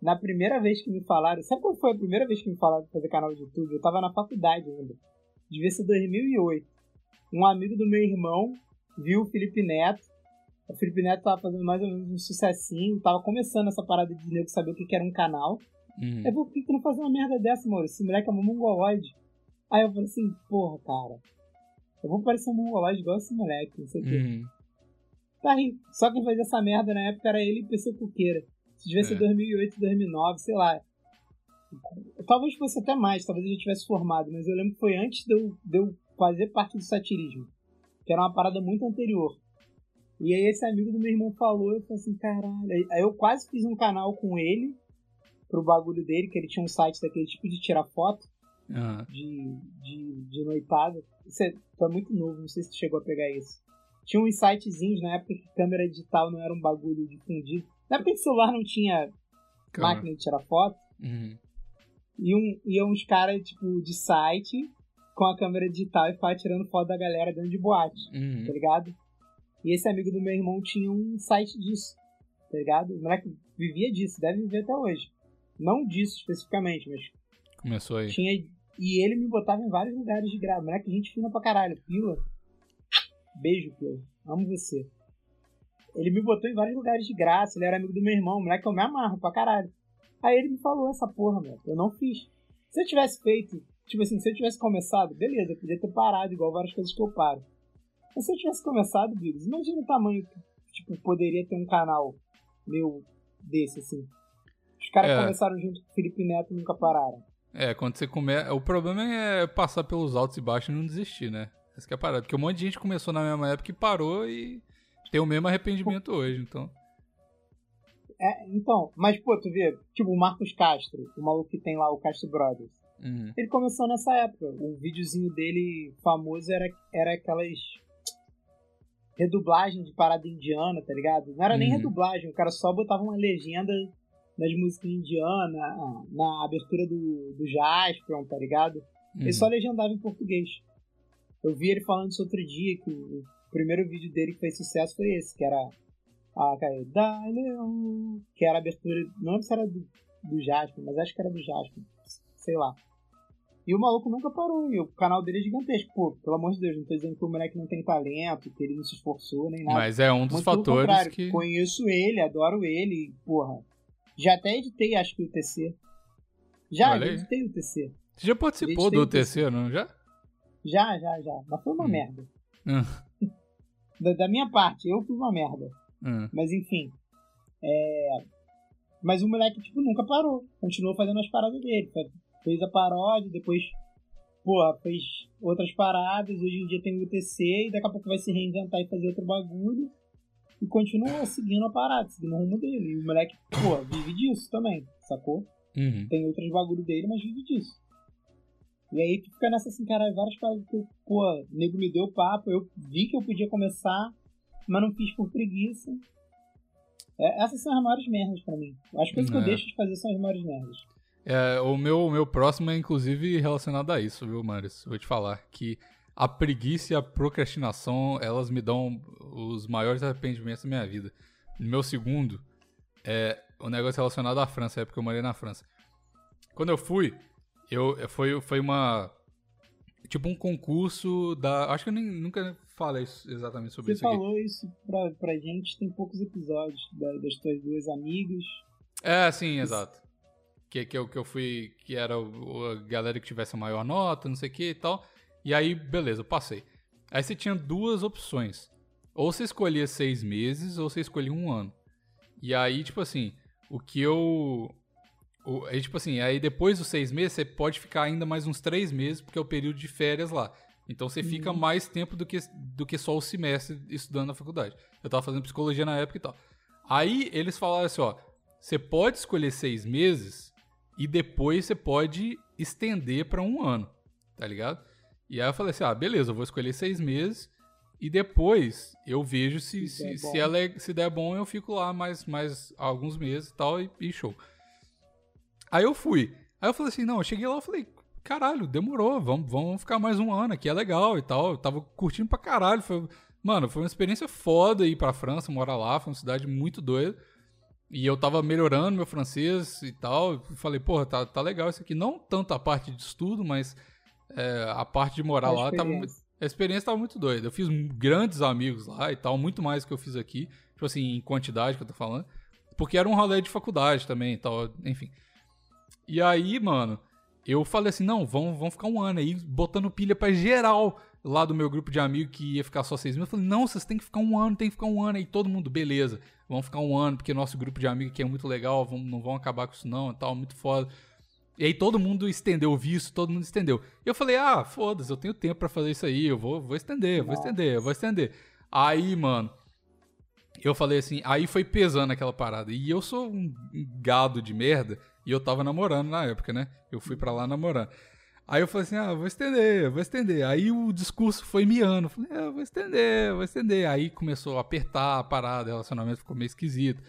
na primeira vez que me falaram. Sabe qual foi a primeira vez que me falaram de fazer canal de YouTube? Eu tava na faculdade ainda. Devia ser 2008. Um amigo do meu irmão viu o Felipe Neto. O Felipe Neto tava fazendo mais ou menos um sucessinho. Tava começando essa parada de nego saber o que que era um canal. Hum. Aí eu falei, por que tu não faz uma merda dessa, mano? Esse moleque é um mongoloide. Aí eu falei assim, porra, cara. Eu vou parecer um mongoloide igual esse moleque, não sei o quê. Hum. Tá rindo. Só quem fazia essa merda na época era ele e PC Cuqueira. Se devia ser É. 2008, 2009, sei lá. Talvez fosse até mais, talvez eu já tivesse formado, mas eu lembro que foi antes de eu, de eu fazer parte do satirismo. Que era uma parada muito anterior. E aí esse amigo do meu irmão falou, eu falei assim, caralho. Aí- eu quase fiz um canal com ele, pro bagulho dele, que ele tinha um site daquele tipo de tirar foto Ah. de, de, de noitada. Isso é, tu é muito novo, não sei se tu chegou a pegar isso. Tinha uns sitezinhos na época que câmera digital não era um bagulho difundido. Na época que celular não tinha Calma. máquina de tirar foto. Hum. Iam, iam uns caras, tipo, de site com a câmera digital e ficavam tirando foto da galera dentro de boate, Hum. tá ligado? E esse amigo do meu irmão tinha um site disso, tá ligado? O moleque vivia disso, deve viver até hoje. Não disso especificamente, mas Começou aí. tinha. E ele me botava em vários lugares de graça. Moleque, gente fina pra caralho. Pila. Beijo, Pila. Amo você. Ele me botou em vários lugares de graça. Ele era amigo do meu irmão. Moleque, eu me amarro pra caralho. Aí ele me falou essa porra, mano. Eu não fiz. Se eu tivesse feito. Tipo assim, se eu tivesse começado, beleza, eu podia ter parado, igual várias coisas que eu paro. Mas se eu tivesse começado, Bigos, imagina o tamanho que, tipo, poderia ter um canal meu desse, assim. Os caras É. começaram junto com o Felipe Neto e nunca pararam. É, quando você começa. O problema é passar pelos altos e baixos e não desistir, né? Essa que é a parada. Porque um monte de gente começou na mesma época e parou e tem o mesmo arrependimento hoje, então. É, então, mas pô, tu vê, tipo, o Marcos Castro, o maluco que tem lá o Castro Brothers. Uhum. Ele começou nessa época. O videozinho dele famoso era, era aquelas redublagem de parada indiana, tá ligado? Não era nem Uhum. redublagem, o cara só botava uma legenda das músicas indianas na, na abertura do, do Jaspion, tá ligado? Ele Uhum. só legendava em português. Eu vi ele falando isso outro dia, que o primeiro vídeo dele que fez sucesso foi esse, que era a cara, Dai Leon, que era a abertura, não lembro se era do, do Jasper, mas acho que era do Jasper, sei lá. E o maluco nunca parou, e o canal dele é gigantesco. Pô, pelo amor de Deus, não tô dizendo que o moleque não tem talento, que ele não se esforçou, nem nada. Mas é um dos Muito fatores que. Conheço ele, adoro ele, porra. Já até editei, acho que o TC. Já, já editei o TC. Você já participou do UTC, não? Já? Já, já, já. Mas foi uma Hum. merda. Hum. Da, da minha parte, eu fui uma merda. Hum. Mas enfim. É... Mas o moleque, tipo, nunca parou. Continuou fazendo as paradas dele. Fe- Fez a paródia, depois, porra, fez outras paradas. Hoje em dia tem o UTC e daqui a pouco vai se reinventar e fazer outro bagulho. E continua seguindo a parada, seguindo o rumo dele. E o moleque, pô, vive disso também, sacou? Uhum. Tem outros bagulho dele, mas vive disso. E aí tu fica nessa assim, cara, várias paradas que, pô, o nego me deu papo, eu vi que eu podia começar, mas não fiz por preguiça. É, essas são as maiores merdas pra mim. As coisas que É. eu deixo de fazer são as maiores merdas. É, o meu, meu próximo é inclusive relacionado a isso, viu, Marius? Vou te falar que a preguiça e a procrastinação, elas me dão os maiores arrependimentos da minha vida. Meu segundo é o negócio relacionado à França, é porque eu morei na França. Quando eu fui, eu foi, foi uma tipo um concurso da, acho que eu nem, nunca falei isso- exatamente sobre Você isso aqui. falou isso pra, pra gente, tem poucos episódios da- das tuas duas amigas. É, sim, exato. Que, que, eu, que eu fui, que era o, a galera que tivesse a maior nota, não sei o que e tal. E aí, beleza, eu passei. Aí você tinha duas opções. Ou você escolhia seis meses, ou você escolhia um ano. E aí, tipo assim, o que eu. o- aí, tipo assim, aí depois dos seis meses, você pode ficar ainda mais uns três meses, porque é o período de férias lá. Então você fica mais tempo do que, do que só o semestre estudando na faculdade. Eu tava fazendo psicologia na época e tal. Aí eles falaram assim, ó, você pode escolher seis meses e depois você pode estender pra um ano, tá ligado? E aí eu falei assim, ah, beleza, eu vou escolher seis meses e depois eu vejo se, Se se, der se, bom. ela é- se der bom, eu fico lá mais, mais alguns meses e tal, e, e show. Aí eu fui. Aí eu falei assim, não, eu cheguei lá e falei, caralho, demorou, vamos, vamos ficar mais um ano aqui, é legal e tal. Eu tava curtindo pra caralho. Foi, mano, foi uma experiência foda ir pra França, morar lá, foi uma cidade muito doida. E eu tava melhorando meu francês e tal. Eu Falei, porra, tá, tá legal isso aqui. Não tanto a parte de estudo, mas é, a parte de morar A lá tava, a experiência tava muito doida. Eu fiz grandes amigos lá e tal, muito mais do que eu fiz aqui. Tipo assim, em quantidade que eu tô falando. Porque era um rolê de faculdade também e tal, enfim. E aí, mano, eu falei assim, não, vamos, vamos ficar um ano aí, botando pilha pra geral lá do meu grupo de amigos que ia ficar só seis meses. Eu falei, não, vocês têm que ficar um ano, tem que ficar um ano aí. Todo mundo, beleza, vamos ficar um ano, porque nosso grupo de amigos aqui é muito legal, vamos, não vão acabar com isso não e tal, muito foda. E aí todo mundo estendeu o visto, todo mundo estendeu. E eu falei, ah, foda-se, eu tenho tempo pra fazer isso aí, eu vou, vou estender, eu vou estender, eu vou estender. Aí, mano, eu falei assim, aí foi pesando aquela parada. E eu sou um gado de merda, e eu tava namorando na época, né? Eu fui pra lá namorando. Aí eu falei assim, ah, vou estender, vou estender. Aí o discurso foi miando. Eu falei, ah, vou estender, vou estender. Aí começou a apertar a parada, o relacionamento ficou meio esquisito.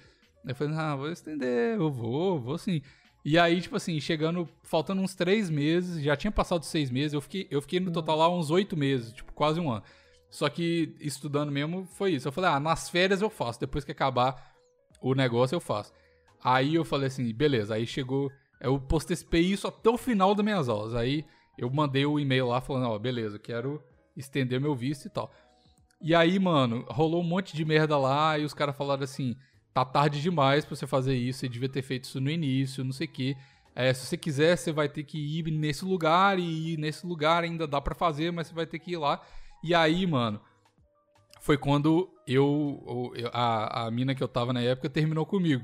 Aí eu falei, ah, vou estender, eu vou, vou sim. E aí, tipo assim, chegando, faltando uns três meses, já tinha passado seis meses, eu fiquei, eu fiquei no total lá uns oito meses, tipo, quase um ano. Só que estudando mesmo foi isso. Eu falei, ah, nas férias eu faço, depois que acabar o negócio eu faço. Aí eu falei assim, beleza, aí chegou, eu postei isso até o final das minhas aulas. Aí eu mandei o e-mail lá falando, ó, beleza, quero estender meu visto e tal. E aí, mano, rolou um monte de merda lá e os caras falaram assim, tá tarde demais pra você fazer isso, você devia ter feito isso no início, não sei o quê. É, se você quiser, você vai ter que ir nesse lugar e nesse lugar ainda dá pra fazer, mas você vai ter que ir lá. E aí, mano, foi quando eu, eu- a, a mina que eu tava na época terminou comigo.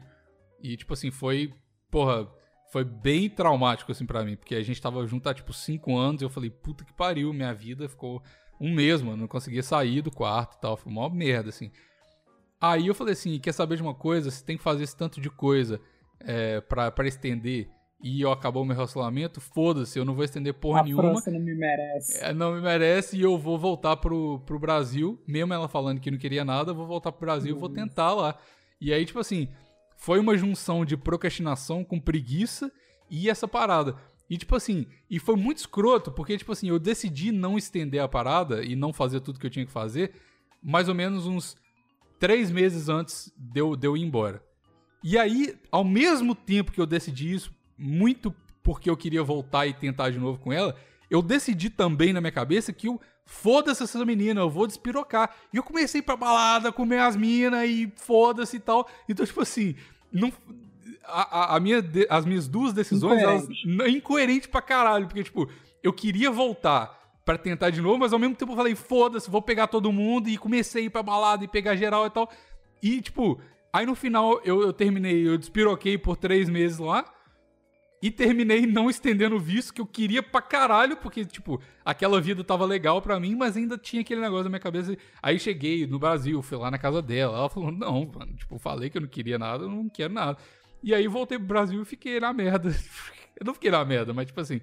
E, tipo assim, foi, porra, foi bem traumático, assim, pra mim. Porque a gente tava junto há, tipo, cinco anos e eu falei, puta que pariu, minha vida ficou um mês, mano. Não conseguia sair do quarto e tal. Foi uma merda, assim. Aí eu falei assim, quer saber de uma coisa? Você tem que fazer esse tanto de coisa é, pra, pra estender e eu acabou meu relacionamento, foda-se, eu não vou estender porra a nenhuma. França não me merece. É, não me merece e eu vou voltar pro, pro Brasil, mesmo ela falando que não queria nada, eu vou voltar pro Brasil e vou tentar lá. E aí, tipo assim, foi uma junção de procrastinação com preguiça e essa parada. E tipo assim, e foi muito escroto, porque tipo assim, eu decidi não estender a parada e não fazer tudo que eu tinha que fazer, mais ou menos uns três meses antes de eu, de eu ir embora. E aí, ao mesmo tempo que eu decidi isso, muito porque eu queria voltar e tentar de novo com ela, eu decidi também na minha cabeça que eu foda-se essa menina, eu vou despirocar. E eu comecei pra balada, comer as minas e foda-se e tal. Então, tipo assim, não, a, a- a minha, de- as minhas duas decisões, elas não- incoerente pra caralho, porque, tipo, eu queria voltar pra tentar de novo, mas ao mesmo tempo eu falei, foda-se, vou pegar todo mundo e comecei a ir pra balada e pegar geral e tal. E, tipo, aí no final eu, eu terminei, eu despiroquei por três meses lá. E terminei não estendendo o visto que eu queria pra caralho, porque, tipo, aquela vida tava legal pra mim, mas ainda tinha aquele negócio na minha cabeça. Aí cheguei no Brasil, fui lá na casa dela. Ela falou: Não, mano, tipo, falei que eu não queria nada, eu não quero nada. E aí voltei pro Brasil e fiquei na merda. Eu não fiquei na merda, mas, tipo assim,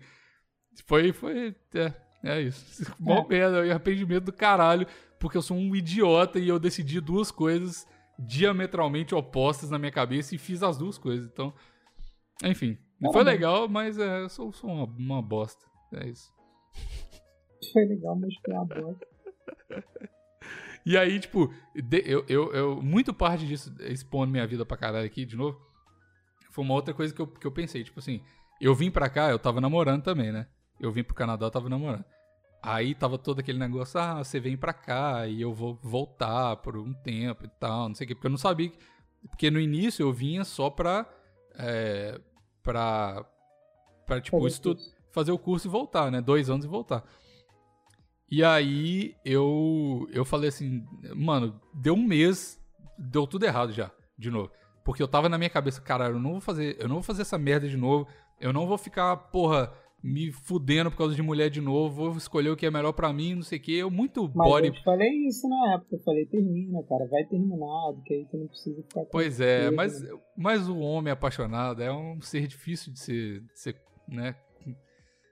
foi. foi é, é isso. Mó merda, e arrependimento do caralho, porque eu sou um idiota e eu decidi duas coisas diametralmente opostas na minha cabeça e fiz as duas coisas. Então, enfim. Foi Caramba. legal, mas é, eu sou, sou uma, uma bosta. É isso. Foi legal, mas foi uma bosta. E aí, tipo, eu, eu, eu- muito parte disso, expondo minha vida pra caralho aqui, de novo, foi uma outra coisa que eu, que eu pensei. Tipo assim, eu vim pra cá, eu tava namorando também, né? Eu vim pro Canadá, eu tava namorando. Aí tava todo aquele negócio, ah, você vem pra cá e eu vou voltar por um tempo e tal, não sei o quê. Porque eu não sabia. que- Porque no início eu vinha só pra. É, pra. Pra, tipo, Fazer estu- fazer o curso e voltar, né? Dois anos e voltar. E aí eu eu falei assim, mano, deu um mês, deu tudo errado já, de novo. Porque eu tava na minha cabeça, cara, eu não vou fazer, eu não vou fazer essa merda de novo. Eu não vou ficar, porra, me fudendo por causa de mulher de novo. Vou escolher o que é melhor pra mim, não sei o que. Eu muito Mas body. eu te falei isso na época. Eu falei, termina, cara. Vai terminado, que aí tu não precisa ficar com Pois é, mas, né? mas o homem apaixonado é um ser difícil de ser, de ser né?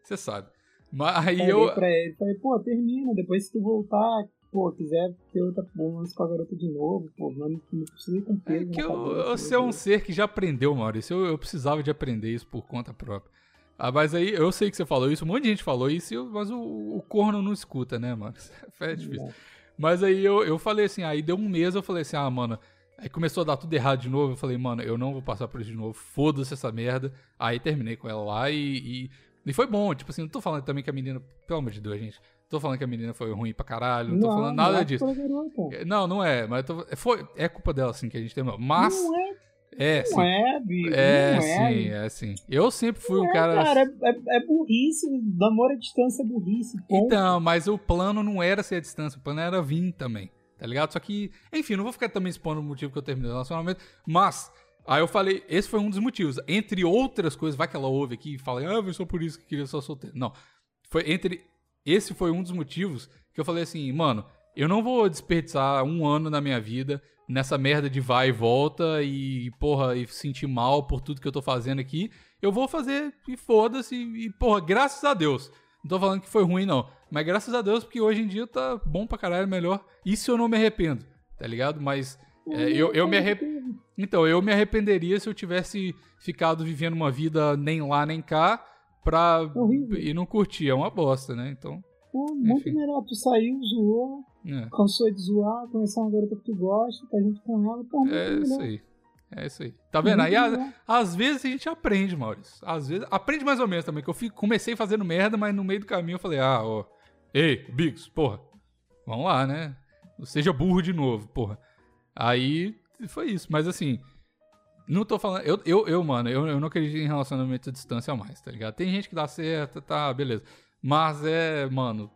Você sabe. Mas aí Falei eu. pra ele, falei, pô, termina. Depois se tu voltar, pô, quiser ter outra lance com a garota de novo, pô, não, não precisa ir com É peso. que na eu, você é um ser que já aprendeu, Maurício. Eu, eu precisava de aprender isso por conta própria. Ah, mas aí eu sei que você falou isso, um monte de gente falou isso, mas o, o corno não escuta, né, mano? É difícil. Mas aí eu, eu falei assim, aí deu um mês, eu falei assim, ah, mano. Aí começou a dar tudo errado de novo. Eu falei, mano, eu não vou passar por isso de novo. Foda-se essa merda. Aí terminei com ela lá e, e. e foi bom. Tipo assim, não tô falando também que a menina. Pelo amor de Deus, gente. Tô falando que a menina foi ruim pra caralho. Não tô falando nada não é disso. garota. Não, não é. Mas tô- foi, é culpa dela, sim, que a gente terminou. Mas. Não é, é, sim. não é, bicho. É, não é. sim, é sim. Eu sempre fui Não um é, cara. cara, é, é, é burrice. Namoro à distância é burrice. Ponto. Então, mas o plano não era ser a distância, o plano era vir também, tá ligado? Só que, enfim, não vou ficar também expondo o motivo que eu terminei o relacionamento, mas. Aí eu falei, esse foi um dos motivos. Entre outras coisas, vai que ela ouve aqui e fala, ah, foi só por isso que queria só solteiro. Não. Foi entre. Esse foi um dos motivos que eu falei assim, mano, eu não vou desperdiçar um ano na minha vida nessa merda de vai e volta e, porra, e sentir mal por tudo que eu tô fazendo aqui. Eu vou fazer e foda-se e, porra, graças a Deus. Não tô falando que foi ruim, não. Mas graças a Deus, porque hoje em dia tá bom pra caralho, melhor. Isso eu não me arrependo, tá ligado? Mas é, eu, eu me arrependo. Então, eu me arrependeria se eu tivesse ficado vivendo uma vida nem lá nem cá pra. Horrível. e não curtir. É uma bosta, né? Então. Pô, muito melhor. Tu saiu, zoou, É, cansou de zoar, conheceu uma garota que tu gosta, tá junto com ela. Pô, é melhor. isso aí. É isso aí. Tá vendo? Aí, a- às vezes a gente aprende, Maurício. Às vezes. Aprende mais ou menos também. Que eu fico- comecei fazendo merda, mas no meio do caminho eu falei, ah, ó. Ei, Bigos, porra. Vamos lá, né? Não seja burro de novo, porra. Aí foi isso. Mas assim. Não tô falando. Eu, eu, eu mano, eu, eu não acredito em relacionamento à distância mais, tá ligado? Tem gente que dá certo, tá, beleza. Mas é, mano.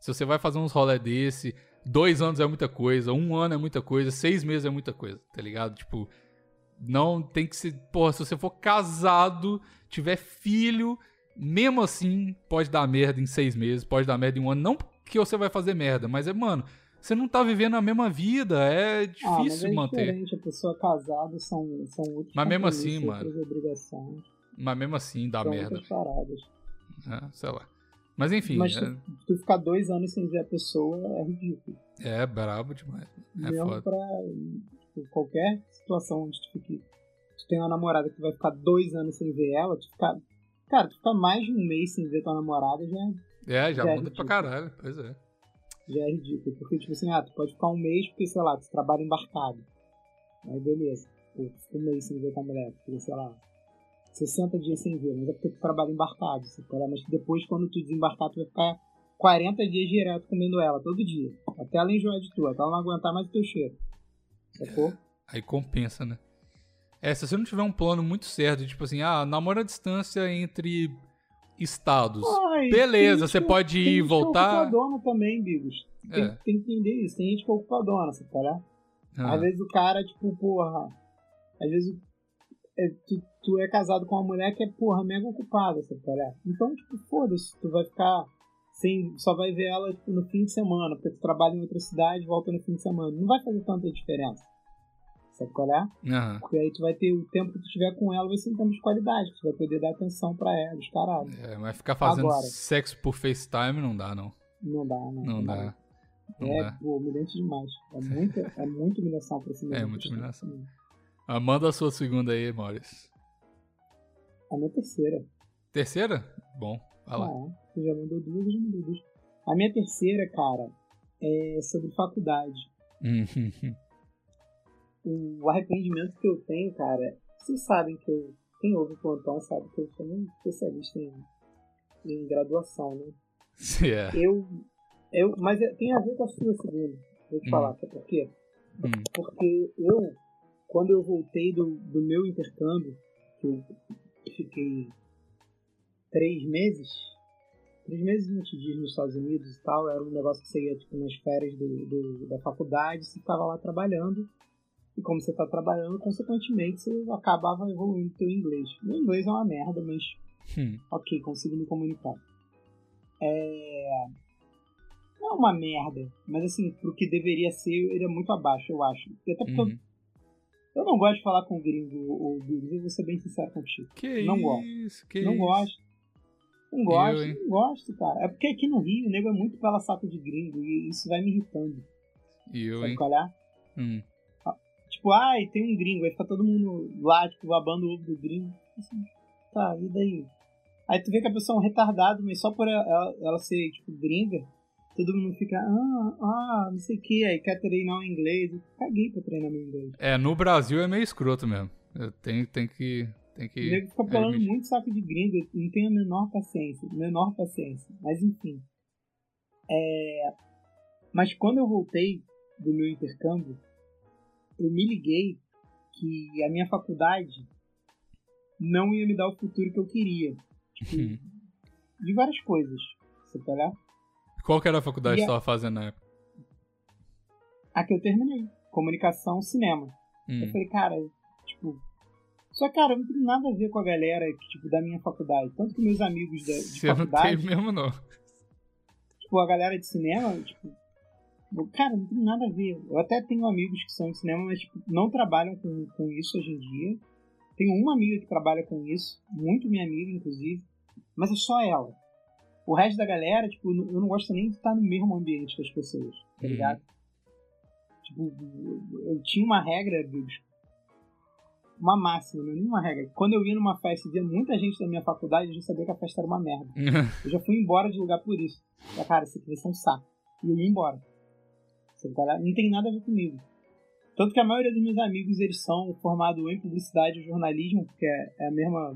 Se você vai fazer uns rolê desse, dois anos é muita coisa, um ano é muita coisa, seis meses é muita coisa, tá ligado? Tipo, não tem que ser. Porra, se você for casado, tiver filho, mesmo assim, pode dar merda em seis meses, pode dar merda em um ano. Não que você vai fazer merda, mas é, mano, você não tá vivendo a mesma vida, é Ah, mas difícil é manter. A pessoa casada são, são outros Mas mesmo assim, mano. Mas mesmo assim dá são merda, paradas. né? sei lá. Mas enfim, Mas é, tu, tu ficar dois anos sem ver a pessoa é ridículo. é brabo demais. É Mesmo foda. pra tipo, qualquer situação onde tu fique. Tu tem uma namorada que tu vai ficar dois anos sem ver ela, tu ficar. Cara, tu ficar mais de um mês sem ver tua namorada já, É, já Já é muda pra ridículo. caralho, pois é. já é ridículo. Porque, tipo assim, ah, tu pode ficar um mês porque, sei lá, tu trabalha embarcado. Aí beleza. Pô, tu fica um mês sem ver tua mulher, porque, sei lá, 60 dias sem ver, mas é porque tu trabalha embarcado, sabe? mas depois, quando tu desembarcar, tu vai ficar 40 dias direto comendo ela, todo dia. Até ela enjoar de tu, até ela não aguentar mais o teu cheiro. Sacou? Aí compensa, né? É, se você não tiver um plano muito certo, tipo assim, ah, namora à distância entre estados. Ai, Beleza, tem você pode tem ir e que voltar. É ocupadona também, Bigos. Tem, É. tem que entender isso. Tem gente que é ocupadona, sabe? qual é? Ah, Às vezes o cara, tipo, porra. Às vezes é, tu, tu é casado com uma mulher que é, porra, mega ocupada, sabe? qual é? Então, tipo, foda-se, tu vai ficar. Sem, só vai ver ela tipo, no fim de semana, porque tu trabalha em outra cidade e volta no fim de semana. Não vai fazer tanta diferença. Sabe qual é? aham. Porque aí tu vai ter o tempo que tu tiver com ela, vai ser um tempo de qualidade. Tu vai poder dar atenção pra ela, os caralho. É, mas ficar fazendo Agora. sexo por FaceTime não dá, não. Não dá, não. Não dá. Não é, dá. pô, humilhante demais. É muita, é muita humilhação pra mesmo. É muita humilhação. Ah, manda a sua segunda aí, Maurício. A minha terceira. Terceira? Bom, vai lá. Ah, você já mandou duas, já mandou duas. A minha terceira, cara, é sobre faculdade. Uhum. O arrependimento que eu tenho, cara, vocês sabem que eu. Quem ouve o plantão sabe que eu sou um especialista em, em graduação, né? É. Eu. eu mas é- tem a ver com a sua segunda. Vou te Hum. falar, sabe por quê? Hum. Porque eu, quando eu voltei do, do meu intercâmbio, que eu fiquei três meses, três meses e 20 dias nos Estados Unidos e tal, era um negócio que você ia tipo, nas férias do, do- da faculdade, você ficava lá trabalhando E como você tá trabalhando, consequentemente, você acabava evoluindo o teu inglês. Meu inglês é uma merda, mas Hum. ok, consigo me comunicar. É... Não é uma merda, mas assim, pro que deveria ser, ele é muito abaixo, eu acho. Até porque Uhum. eu não gosto de falar com gringo ou gringos, eu vou ser bem sincero contigo. Que Não gosto. isso, que não isso. gosto. Não gosto, hein? não gosto, cara. É porque aqui no Rio o nego é muito pela saco de gringo e isso vai me irritando. E eu, Sabe hein? qual é? Hum. Tipo, ai, tem um gringo, aí fica todo mundo lá, tipo, babando o ovo do gringo. Assim, tá, e daí? Aí tu vê que a pessoa é um retardado, mas só por ela- ela ser, tipo, gringa, todo mundo fica, ah, ah, não sei o que, aí quer treinar o inglês. Eu caguei pra treinar meu inglês. É, no Brasil é meio escroto mesmo. Tenho, tenho que. Tem que. nego fica pelando admitir. muito saco de gringo, eu não tenho a menor paciência, menor paciência. Mas enfim. É... Mas quando eu voltei do meu intercâmbio, eu me liguei que a minha faculdade não ia me dar o futuro que eu queria. Tipo, Hum. de várias coisas. Você tá olhar? Qual que era a faculdade E que você tava fazendo na época? A que eu terminei. Comunicação, cinema. Hum. Eu falei, cara, tipo. Só que, cara, eu não tenho nada a ver com a galera tipo, da minha faculdade. Tanto que meus amigos da, de Você não faculdade. tem mesmo, não. tipo, a galera de cinema, tipo, cara, não tem nada a ver. Eu até tenho amigos que são de cinema, mas tipo, não trabalham com, com isso hoje em dia. Tenho uma amiga que trabalha com isso, muito minha amiga, inclusive, mas é só ela. O resto da galera, tipo, eu não- gosto nem de estar no mesmo ambiente que as pessoas, tá Uhum. ligado? Tipo, eu- tinha uma regra, bicho, uma máxima, não é nenhuma regra. Quando eu ia numa festa e via muita gente da minha faculdade, eu já sabia que a festa era uma merda. Eu já fui embora de lugar por isso. Falei, cara, isso aqui vai ser um saco. E eu ia embora. Tá? Não tem nada a ver comigo. Tanto que a maioria dos meus amigos, eles são formados em publicidade e jornalismo, porque é é a mesma...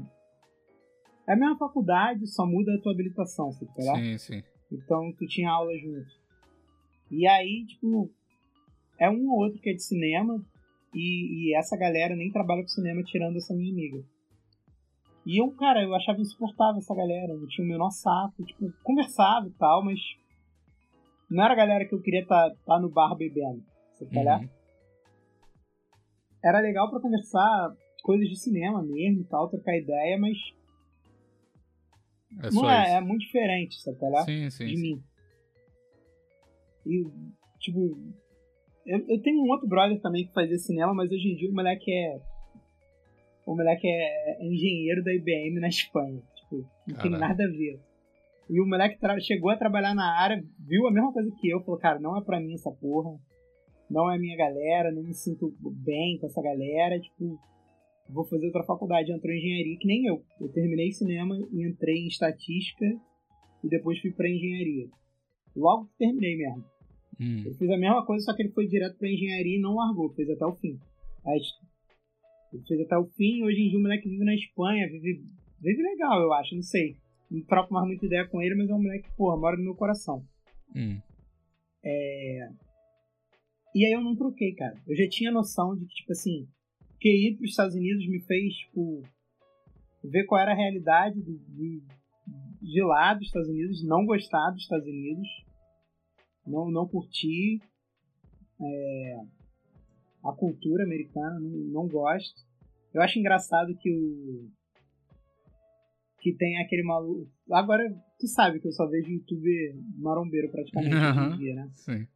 É a mesma faculdade, só muda a tua habilitação, você tá sim, sim. Então tu tinha aula junto. E aí, tipo, é um ou outro que é de cinema, e, e essa galera nem trabalha com cinema tirando essa minha amiga. E eu, cara, eu achava insuportável essa galera, eu tinha o menor saco, tipo, conversava e tal, mas não era a galera que eu queria estar tá, no bar bebendo. Você tá ligado? Uhum. Era legal pra conversar coisas de cinema mesmo e tal, trocar ideia, mas É não é, é isso. muito diferente, sabe? Tá ligado? Sim, sim. de sim. mim. E, tipo, eu, eu tenho um outro brother também que fazia cinema, mas hoje em dia o moleque é. O moleque é engenheiro da IBM na Espanha. Tipo, não tem nada a ver. E o moleque chegou a trabalhar na área, viu a mesma coisa que eu, falou, cara, não é pra mim essa porra. Não é a minha galera, não me sinto bem com essa galera, tipo, vou fazer outra faculdade. Entrou em engenharia, que nem eu. Eu terminei cinema e entrei em estatística e depois fui pra engenharia. Logo que terminei mesmo. Hum. Eu fiz a mesma coisa, só que ele foi direto pra engenharia e não largou, fez até o fim. Aí, ele fez até o fim, hoje em dia o moleque vive na Espanha, vive, vive legal, eu acho, não sei. Não troco mais muita ideia com ele, mas é um moleque, porra, mora no meu coração. Hum. E aí eu não troquei, cara. Eu já tinha noção de que, tipo assim, que ir pros Estados Unidos me fez, tipo, ver qual era a realidade de, de, de lá dos Estados Unidos, não gostar dos Estados Unidos, não, não curtir é, a cultura americana, não, não gosto. Eu acho engraçado que o. que tem aquele maluco. Agora, tu sabe que eu só vejo youtuber marombeiro praticamente hoje em dia, né? Sim.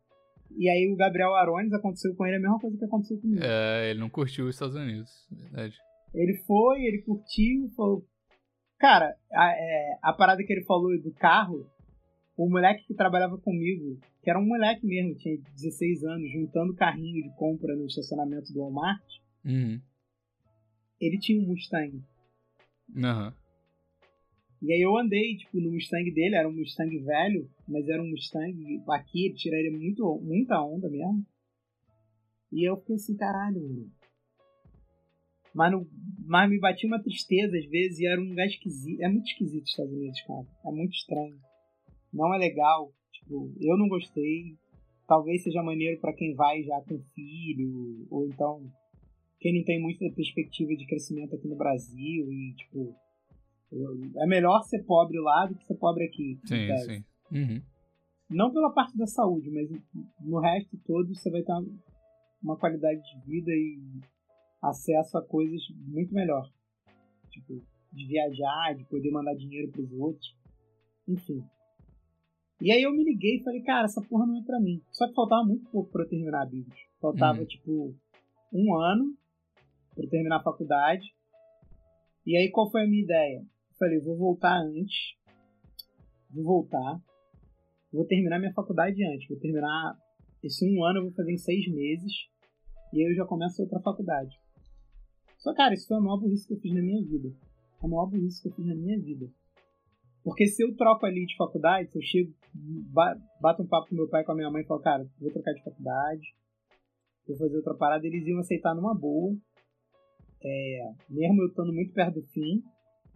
E aí o Gabriel Arones aconteceu com ele a mesma coisa que aconteceu comigo. É, ele não curtiu os Estados Unidos, verdade. Ele foi, ele curtiu, falou. Cara, a, é, a parada que ele falou do carro, o moleque que trabalhava comigo, que era um moleque mesmo, tinha 16 anos, juntando carrinho de compra no estacionamento do Walmart, Uhum. ele tinha um Mustang. Aham. E aí eu andei, tipo, no Mustang dele, era um Mustang velho, mas era um Mustang, aqui ele tiraria muito, muita onda mesmo. E eu fiquei assim, caralho, mano. Mas, no, mas me batia uma tristeza às vezes e era um lugar esquisito. É muito esquisito os Estados Unidos, cara. É muito estranho. Não é legal. Tipo, eu não gostei. Talvez seja maneiro pra quem vai já com filho, ou então quem não tem muita perspectiva de crescimento aqui no Brasil e, tipo, é melhor ser pobre lá do que ser pobre aqui. Sim, sim. Uhum. Não pela parte da saúde, mas no resto todo você vai estar uma qualidade de vida e acesso a coisas muito melhor. Tipo, de viajar, de poder mandar dinheiro pros outros. Enfim. E aí eu me liguei e falei, cara, essa porra não é pra mim. Só que faltava muito pouco pra eu terminar a Bíblia. Faltava, Uhum. tipo, um ano pra eu terminar a faculdade. E aí qual foi a minha ideia? Falei, vou voltar antes. Vou voltar. Vou terminar minha faculdade antes. Vou terminar esse um ano, eu vou fazer em seis meses. E aí eu já começo outra faculdade. Só, cara, isso foi a maior burrice que eu fiz na minha vida. A maior burrice que eu fiz na minha vida. Porque se eu troco ali de faculdade, se eu chego, ba- bato um papo com meu pai com a minha mãe e falo, cara, vou trocar de faculdade, vou fazer outra parada, eles iam aceitar numa boa. É, mesmo eu estando muito perto do fim.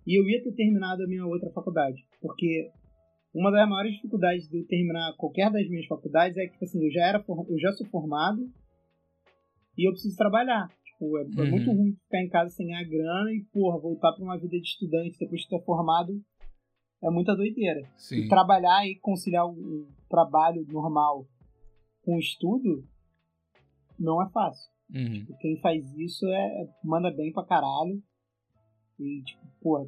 E eu ia ter terminado a minha outra faculdade. Porque uma das maiores dificuldades de eu terminar qualquer das minhas faculdades é que, tipo assim, eu já, era, eu já sou formado e eu preciso trabalhar. Tipo, é, é Uhum. muito ruim ficar em casa sem ganhar grana e, porra, voltar pra uma vida de estudante depois de ter formado é muita doideira. Sim. E trabalhar e conciliar o, trabalho normal com o estudo não é fácil. Uhum. Quem faz isso é manda bem pra caralho. E, tipo, porra,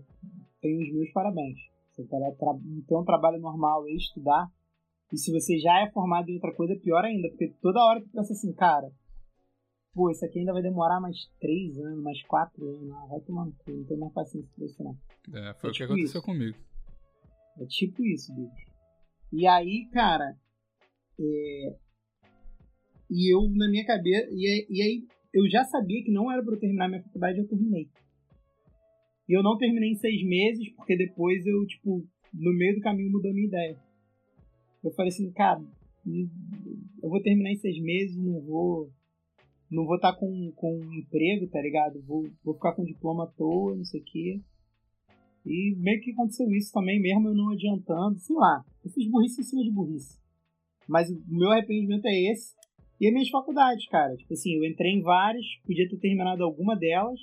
tem os meus parabéns. Você ter um trabalho normal e estudar. E se você já é formado em outra coisa, é pior ainda. Porque toda hora tu pensa assim, cara, pô, isso aqui ainda vai demorar mais três anos, mais quatro anos. Ah, vai tomar no cu, não tenho mais paciência pra isso não. É, foi É o que tipo aconteceu isso. comigo. É tipo isso, bicho. E aí, cara, é... e eu na minha cabeça, e, aí- e aí eu já sabia que não era pra eu terminar minha faculdade, eu terminei. E eu não terminei em seis meses, porque depois eu, tipo, no meio do caminho mudou minha ideia. Eu falei assim, cara, hum, eu vou terminar em seis meses, não vou. Não vou estar com, com um emprego, tá ligado? Vou, vou ficar com diploma à toa, não sei o quê. E meio que aconteceu isso também, mesmo eu não adiantando, sei lá. Eu fiz burrice em cima de burrice. Mas o meu arrependimento é esse. E as minhas faculdades, cara. Tipo assim, eu entrei em várias, podia ter terminado alguma delas,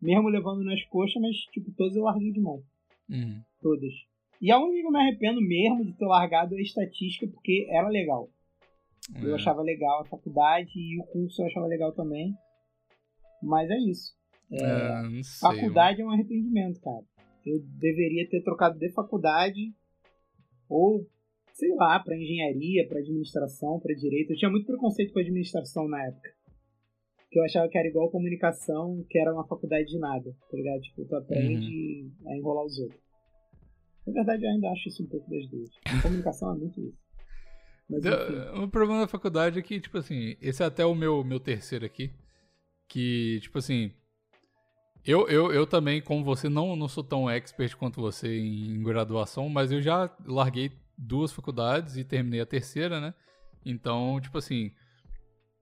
mesmo levando nas coxas, mas, tipo, todas eu larguei de mão. Uhum. Todas. E a única que eu me arrependo mesmo de ter largado é a estatística, porque era legal. Eu É. achava legal a faculdade e o curso eu achava legal também. Mas é isso. É, não sei. Faculdade é um arrependimento, cara. Eu deveria ter trocado de faculdade ou, sei lá, pra engenharia, pra administração, pra direito. Eu tinha muito preconceito com administração na época. Que eu achava que era igual comunicação, que era uma faculdade de nada, tá ligado? Tipo, tu aprende a enrolar os outros. Na verdade, eu ainda acho isso um pouco das duas. Comunicação é muito isso. Mas enfim. O problema da faculdade é que, tipo assim, esse é até o meu, meu terceiro aqui. Que, tipo assim. Eu, eu, eu também, como você, não, não sou tão expert quanto você em graduação, mas eu já larguei duas faculdades e terminei a terceira, né? Então, tipo assim.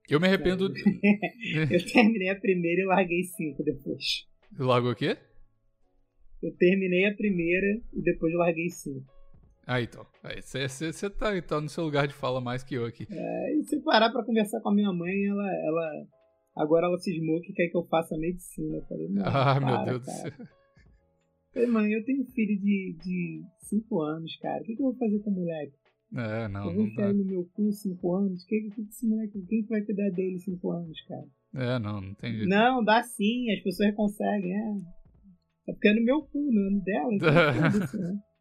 Eu me arrependo. Eu terminei a primeira e larguei cinco depois. Largou o quê? Eu terminei a primeira e depois larguei cinco. Ah, então. Você tá, tá no seu lugar de fala mais que eu aqui. Aí se parar pra conversar com a minha mãe, ela, ela agora ela cismou que quer que eu faça medicina. Eu falei, não, Ah, para, meu Deus do cara. céu. Eu falei, mãe, eu tenho um filho de, de cinco anos, cara. O que, que eu vou fazer com o moleque? É, não, eu vou não dá. no meu cu cinco anos? Que, que, esse moleque, quem que vai cuidar dele cinco anos, cara? É, não, não tem jeito. Não, dá sim, as pessoas conseguem, é. É porque é no meu cu, no ano dela, então né?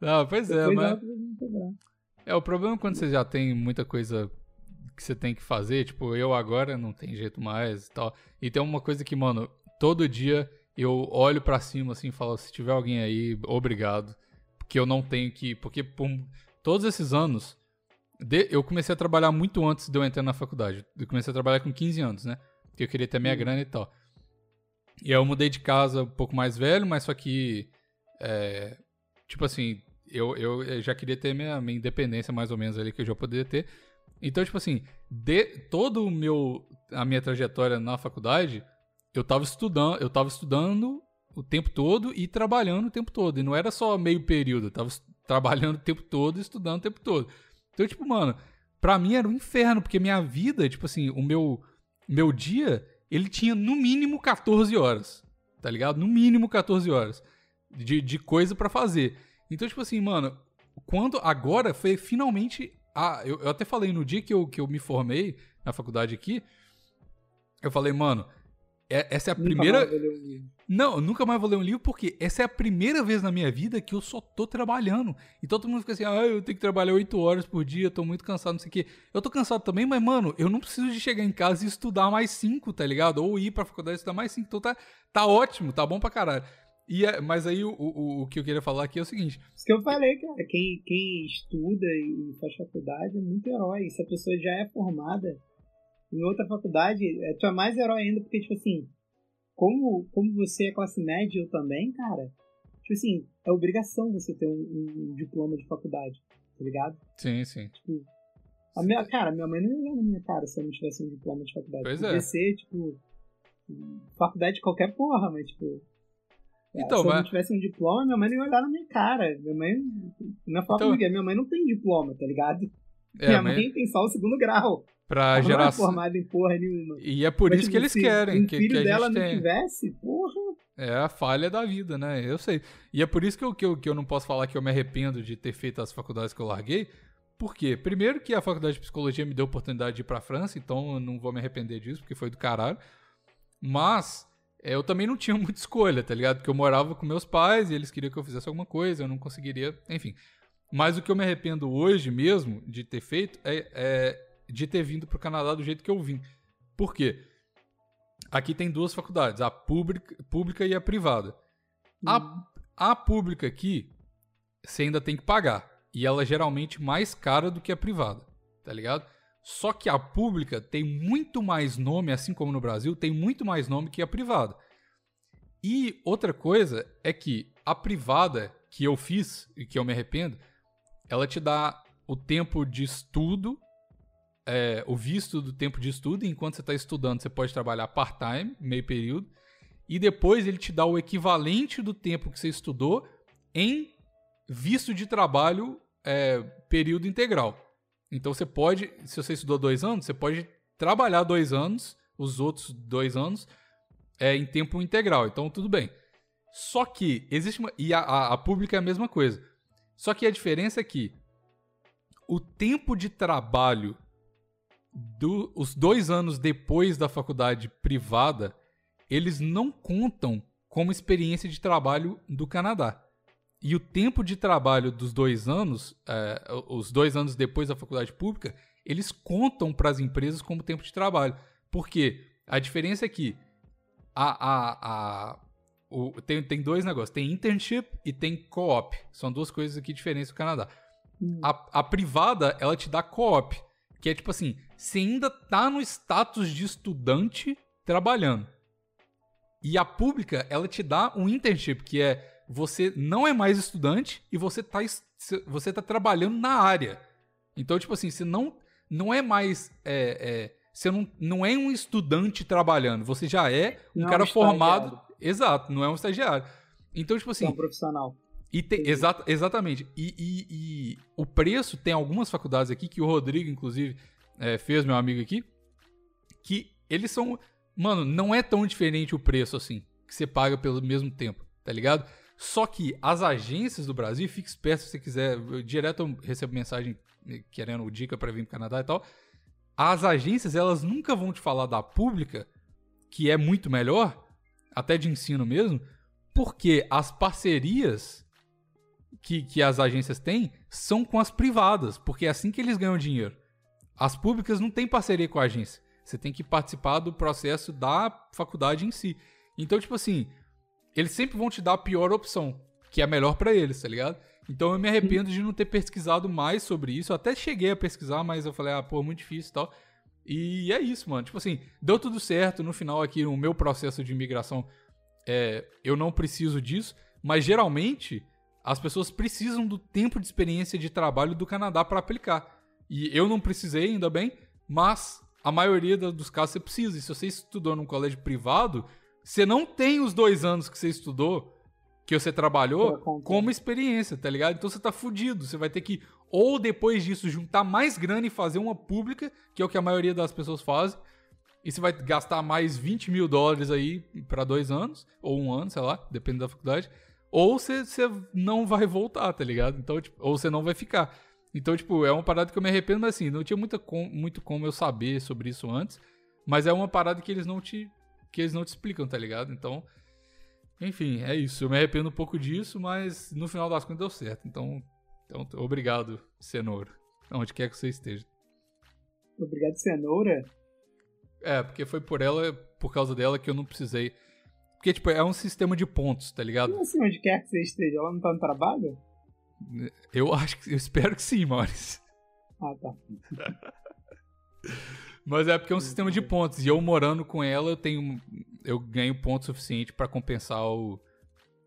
Ah, pois é, Depois mas. me cobrar. É, o problema é quando você já tem muita coisa que você tem que fazer, tipo, eu agora não tem jeito mais e tal. E tem uma coisa que, mano, todo dia eu olho pra cima assim e falo, se tiver alguém aí, obrigado. Porque eu não tenho que. Porque por todos esses anos, de- eu comecei a trabalhar muito antes de eu entrar na faculdade. Eu comecei a trabalhar com 15 anos, né? Porque eu queria ter minha Hum. grana e tal. E aí eu mudei de casa um pouco mais velho, mas só que. é, tipo assim, eu, eu já queria ter minha, minha independência mais ou menos ali que eu já poderia ter. Então, tipo assim, de todo o meu a minha trajetória na faculdade, eu tava estudando, eu tava estudando o tempo todo e trabalhando o tempo todo. E não era só meio período, eu tava trabalhando o tempo todo estudando o tempo todo. Então, tipo, mano, pra mim era um inferno, porque minha vida, tipo assim, o meu meu dia, ele tinha no mínimo 14 horas, tá ligado? No mínimo 14 horas de, de coisa pra fazer. Então, tipo assim, mano, quando agora foi finalmente. Ah, eu, eu até falei no dia que eu, que eu me formei, na faculdade aqui, eu falei, mano, é- essa é a Nunca primeira. mais vou ler um livro. Não, eu nunca mais vou ler um livro porque essa é a primeira vez na minha vida que eu só tô trabalhando. E todo mundo fica assim, ah, eu tenho que trabalhar 8 horas por dia, tô muito cansado, não sei o quê. Eu tô cansado também, mas, mano, eu não preciso de chegar em casa e estudar mais 5, tá ligado? Ou ir pra faculdade e estudar mais 5. Então tá, tá ótimo, tá bom pra caralho. E, é- mas aí o, o, o que eu queria falar aqui é o seguinte: Isso que eu falei, cara. Quem, quem estuda e faz faculdade é muito herói. Se a pessoa já é formada em outra faculdade, é, tu é mais herói ainda, porque, tipo assim, como, como você é classe média, eu também, cara, tipo assim, é obrigação você ter um, um diploma de faculdade, tá ligado? sim, sim. Tipo, a minha, cara, minha mãe não ia olhar na minha cara se eu não tivesse um diploma de faculdade. Pois Podia é. ser, tipo, faculdade de qualquer porra, mas, tipo. é, Então, se eu não tivesse um diploma, minha mãe não ia olhar na minha cara. Minha mãe. Ia falar Então- minha mãe não tem diploma, tá ligado? É, minha mas mãe tem só o segundo grau. Pra Ela não é geração. formada em porra nenhuma. E é por Mas, isso que tipo, eles se querem um que, filho que a dela não tivesse, porra. É a falha da vida, né? Eu sei. E é por isso que eu, que, eu, que eu não posso falar que eu me arrependo de ter feito as faculdades que eu larguei. Por quê? Primeiro que a faculdade de psicologia me deu a oportunidade de ir pra França, então eu não vou me arrepender disso, porque foi do caralho. Mas é, eu também não tinha muita escolha, tá ligado? Porque eu morava com meus pais e eles queriam que eu fizesse alguma coisa, eu não conseguiria, enfim. Mas o que eu me arrependo hoje mesmo de ter feito é, é de ter vindo pro Canadá do jeito que eu vim. Por quê? Aqui tem duas faculdades, a pública, pública e a privada. A, a pública aqui, você ainda tem que pagar. E ela é geralmente mais cara do que a privada, tá ligado? Só que a pública tem muito mais nome, assim como no Brasil, tem muito mais nome que a privada. E outra coisa é que a privada que eu fiz e que eu me arrependo, ela te dá o tempo de estudo, é, o visto do tempo de estudo, enquanto você está estudando, você pode trabalhar part-time, meio período, e depois ele te dá o equivalente do tempo que você estudou em visto de trabalho é, período integral. Então você pode, se você estudou dois anos, você pode trabalhar dois anos, os outros dois anos, é, em tempo integral. Então tudo bem. Só que existe uma. E a, a, a pública é a mesma coisa. Só que a diferença é que o tempo de trabalho do, os dois anos depois da faculdade privada, eles não contam como experiência de trabalho do Canadá. E o tempo de trabalho dos dois anos, é, os dois anos depois da faculdade pública, eles contam para as empresas como tempo de trabalho. Por quê? A diferença é que a, a, a, o, tem, tem dois negócios. Tem internship e tem co-op. São duas coisas aqui diferentes do Canadá. A, a privada, ela te dá co-op. Que é tipo assim, você ainda tá no status de estudante trabalhando. E a pública, ela te dá um internship, que é você não é mais estudante e você tá, você tá trabalhando na área. Então, tipo assim, você não, não é mais. é, é, você não, não é um estudante trabalhando, você já é um Não é um cara formado. estagiário. Exato, não é um estagiário. Então, tipo assim, é um profissional. E tem, exata, exatamente. E, e- e o preço tem algumas faculdades aqui que o Rodrigo, inclusive, é, fez, meu amigo aqui, que eles são. Mano, não é tão diferente o preço assim, que você paga pelo mesmo tempo, tá ligado? Só que as agências do Brasil, fique esperto se você quiser. eu- direto eu recebo mensagem eh, querendo dica pra vir pro Canadá e tal. As agências, elas nunca vão te falar da pública, que é muito melhor, até de ensino mesmo, porque as parcerias que, que as agências têm são com as privadas, porque é assim que eles ganham dinheiro. As públicas não têm parceria com a agência. Você tem que participar do processo da faculdade em si. Então, tipo assim, eles sempre vão te dar a pior opção, que é a melhor pra eles, tá ligado? Então eu me arrependo de não ter pesquisado mais sobre isso. Eu até cheguei a pesquisar, mas eu falei, ah, pô, muito difícil e tal. E é isso, mano. Tipo assim, deu tudo certo no final aqui no meu processo de imigração. É, eu não preciso disso, mas geralmente as pessoas precisam do tempo de experiência de trabalho do Canadá para aplicar. E eu não precisei, ainda bem, mas a maioria dos casos você precisa. E se você estudou num colégio privado, você não tem os dois anos que você estudou, que você trabalhou, como experiência, tá ligado? Então você tá fudido. Você vai ter que, ou depois disso, juntar mais grana e fazer uma pública, que é o que a maioria das pessoas fazem. E você vai gastar mais 20 mil dólares aí pra dois anos, ou um ano, sei lá, depende da faculdade. Ou você, não vai voltar, tá ligado? Então, tipo, ou você não vai ficar. Então, tipo, é uma parada que eu me arrependo, mas assim, não tinha muita com, muito como eu saber sobre isso antes. Mas é uma parada que eles não te. que eles não te explicam, tá ligado? Então. Enfim, é isso. Eu me arrependo um pouco disso, mas no final das contas deu certo. Então, então obrigado, cenoura. Onde quer que você esteja. Obrigado, cenoura? É, porque foi por ela, por causa dela que eu não precisei. Porque, tipo, é um sistema de pontos, tá ligado? Como assim, onde quer que você esteja? Ela não tá no trabalho? Eu acho que. Eu espero que sim, Maurício. Ah, tá. Mas é porque é um sistema de pontos. E eu morando com ela, eu tenho. Eu ganho ponto suficiente pra compensar o,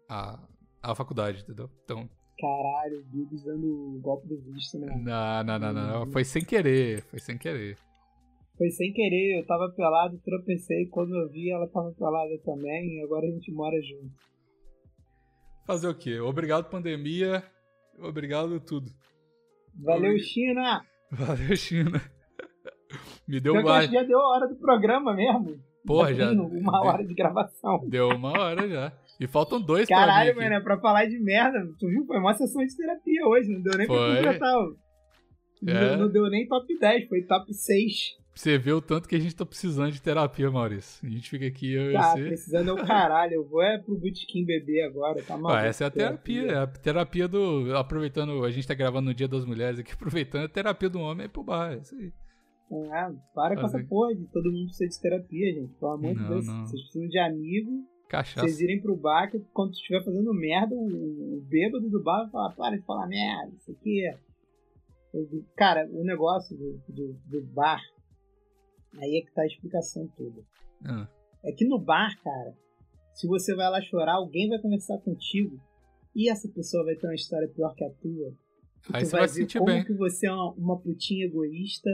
a, a faculdade, entendeu? Então. Caralho, o Bill usando o golpe do visto, né? Não, não, não, não, não. Foi sem querer. Foi sem querer. Foi sem querer, eu tava pelado, tropecei. Quando eu vi, ela tava pelada também. E agora a gente mora junto. Fazer o quê? Obrigado, pandemia. Obrigado, tudo. Valeu. China! Valeu, China. Me deu mais. acho que já deu a hora do programa mesmo. Porra, já. Uma hora de gravação. Deu uma hora já. E faltam dois Caralho, pra mano, é pra falar de merda. Tu viu? Foi uma sessão de terapia hoje. Não deu nem Foi. pra completar. Não, É. deu- não deu nem top 10, foi top 6. Você ver o tanto que a gente tá precisando de terapia, Maurício. A gente fica aqui, eu e Tá, você. precisando é o caralho. Eu vou é pro Bootkin beber agora, tá maluco? Ah, essa é a terapia, é a terapia do. Aproveitando, a gente tá gravando no Dia das Mulheres aqui, aproveitando a terapia do homem é pro bar, é isso aí. É, para com essa porra de todo mundo precisa de terapia, gente. Pelo amor de Deus. não. Vocês precisam de amigo. Cachaça. Vocês irem pro bar, que quando estiver fazendo merda, o, o bêbado do bar vai falar, para de falar merda, isso aqui é. Cara, o negócio do, do, do bar, aí é que tá a explicação toda. Ah, É que no bar, cara, se você vai lá chorar, alguém vai conversar contigo e essa pessoa vai ter uma história pior que a tua. Aí você vai ver se sentir como bem. que você é uma, uma putinha egoísta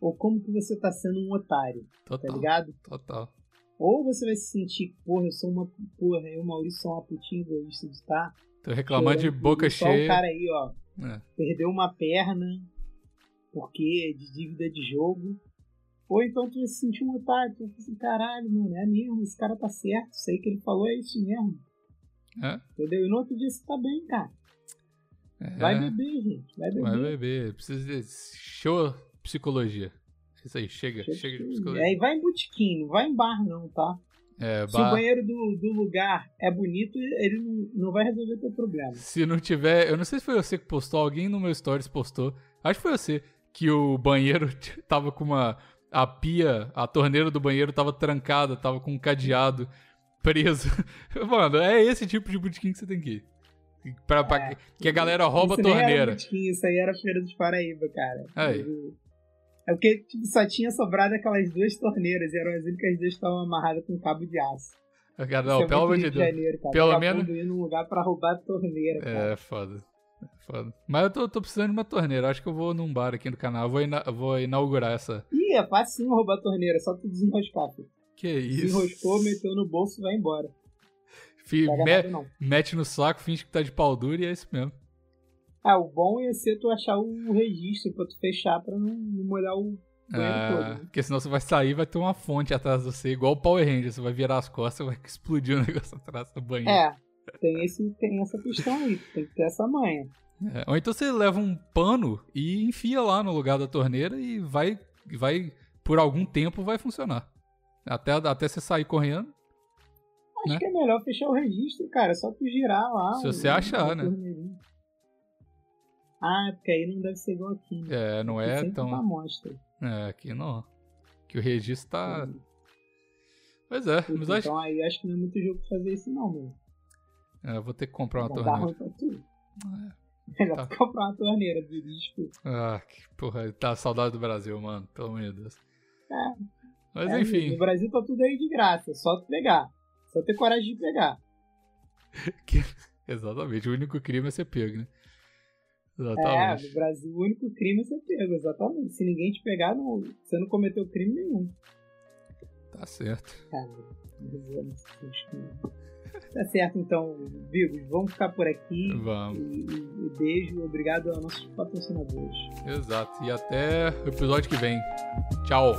ou como que você tá sendo um otário, tá total. ligado? Total. Ou você vai se sentir, porra, eu sou uma. Porra, eu, Maurício, sou uma putinha egoísta de estar. Tô reclamando de boca por só o cheia. cara aí, ó, É. perdeu uma perna porque de dívida de jogo. Ou então tu vai se sentir um otário, tu assim, caralho, mano, é mesmo, esse cara tá certo, isso aí que ele falou é isso mesmo. É? Entendeu? E no outro dia você tá bem, cara. É. Vai beber, gente. Vai beber. Vai beber. Precisa de. Show psicologia. Isso aí, chega. Chega Chega de psicologia. Aí vai em botequim, não vai em bar não, tá? É, Se o bar- banheiro do, do lugar é bonito, ele não, não vai resolver teu problema. Se não tiver. Eu não sei se foi você que postou, alguém no meu stories postou. Acho que foi você. Que o banheiro tava com uma. A pia, a torneira do banheiro tava trancada, tava com um cadeado preso. Mano, é esse tipo de botequim que você tem que ir. Pra, pra- É. que a galera rouba a torneira. botequim, isso aí era Feira dos Paraíba, cara. Aí. É porque tipo, só tinha sobrado aquelas duas torneiras, e eram as únicas duas que estavam amarradas com cabo de aço. Cara, não, é pelo amor de Deus. Janeiro, cara. Pelo menos- ir num lugar pra roubar a torneira, cara. É, foda. Foda. Mas eu tô, tô precisando de uma torneira. Acho que eu vou num bar aqui no canal. Vou, ina- vou inaugurar essa. Ih, é fácil roubar a torneira, só tu desenroscar, filho. Que isso? Desenroscou, meteu no bolso e vai embora. Me- não. mete no saco, finge que tá de pau duro e é isso mesmo. Ah, o bom ia ser tu achar o registro pra tu fechar pra não, não molhar o banheiro Ah, todo. né? porque senão você vai sair vai ter uma fonte atrás de você, igual o Power Ranger. Você vai virar as costas vai explodir o negócio atrás do banheiro. É, tem, esse, tem essa questão aí, tem que ter essa manha. É, Ou então você leva um pano e enfia lá no lugar da torneira e vai, vai por algum tempo vai funcionar. Até, até você sair correndo. Acho Né? que é melhor fechar o registro, cara. É só tu girar lá. Se você achar, né? Ah, é porque aí não deve ser igual aqui. Né? É, não é tão. Tá. É, aqui não. Que o registro tá. Hum. Pois é, Puta, mas acho Então aí acho que não é muito jogo pra fazer isso, não, mano. é, eu vou ter que comprar uma Vai dar torneira. ruim pra tu. É, Melhor tá. comprar uma torneira, desculpa. Ah, que porra, tá saudade do Brasil, mano. Pelo amor de Deus. É. Mas É, enfim, No Brasil tá tudo aí de graça. é Só pegar. Só ter coragem de pegar. exatamente. O único crime é ser pego, né? É, Exatamente. no Brasil o único crime é ser pego, exatamente. Se ninguém te pegar, não, você não cometeu crime nenhum. Tá certo. Cara, acho que- tá certo então, Vigos. Vamos ficar por aqui. Vamos. E, e- e beijo, obrigado aos nossos patrocinadores. Exato. E até o episódio que vem. Tchau.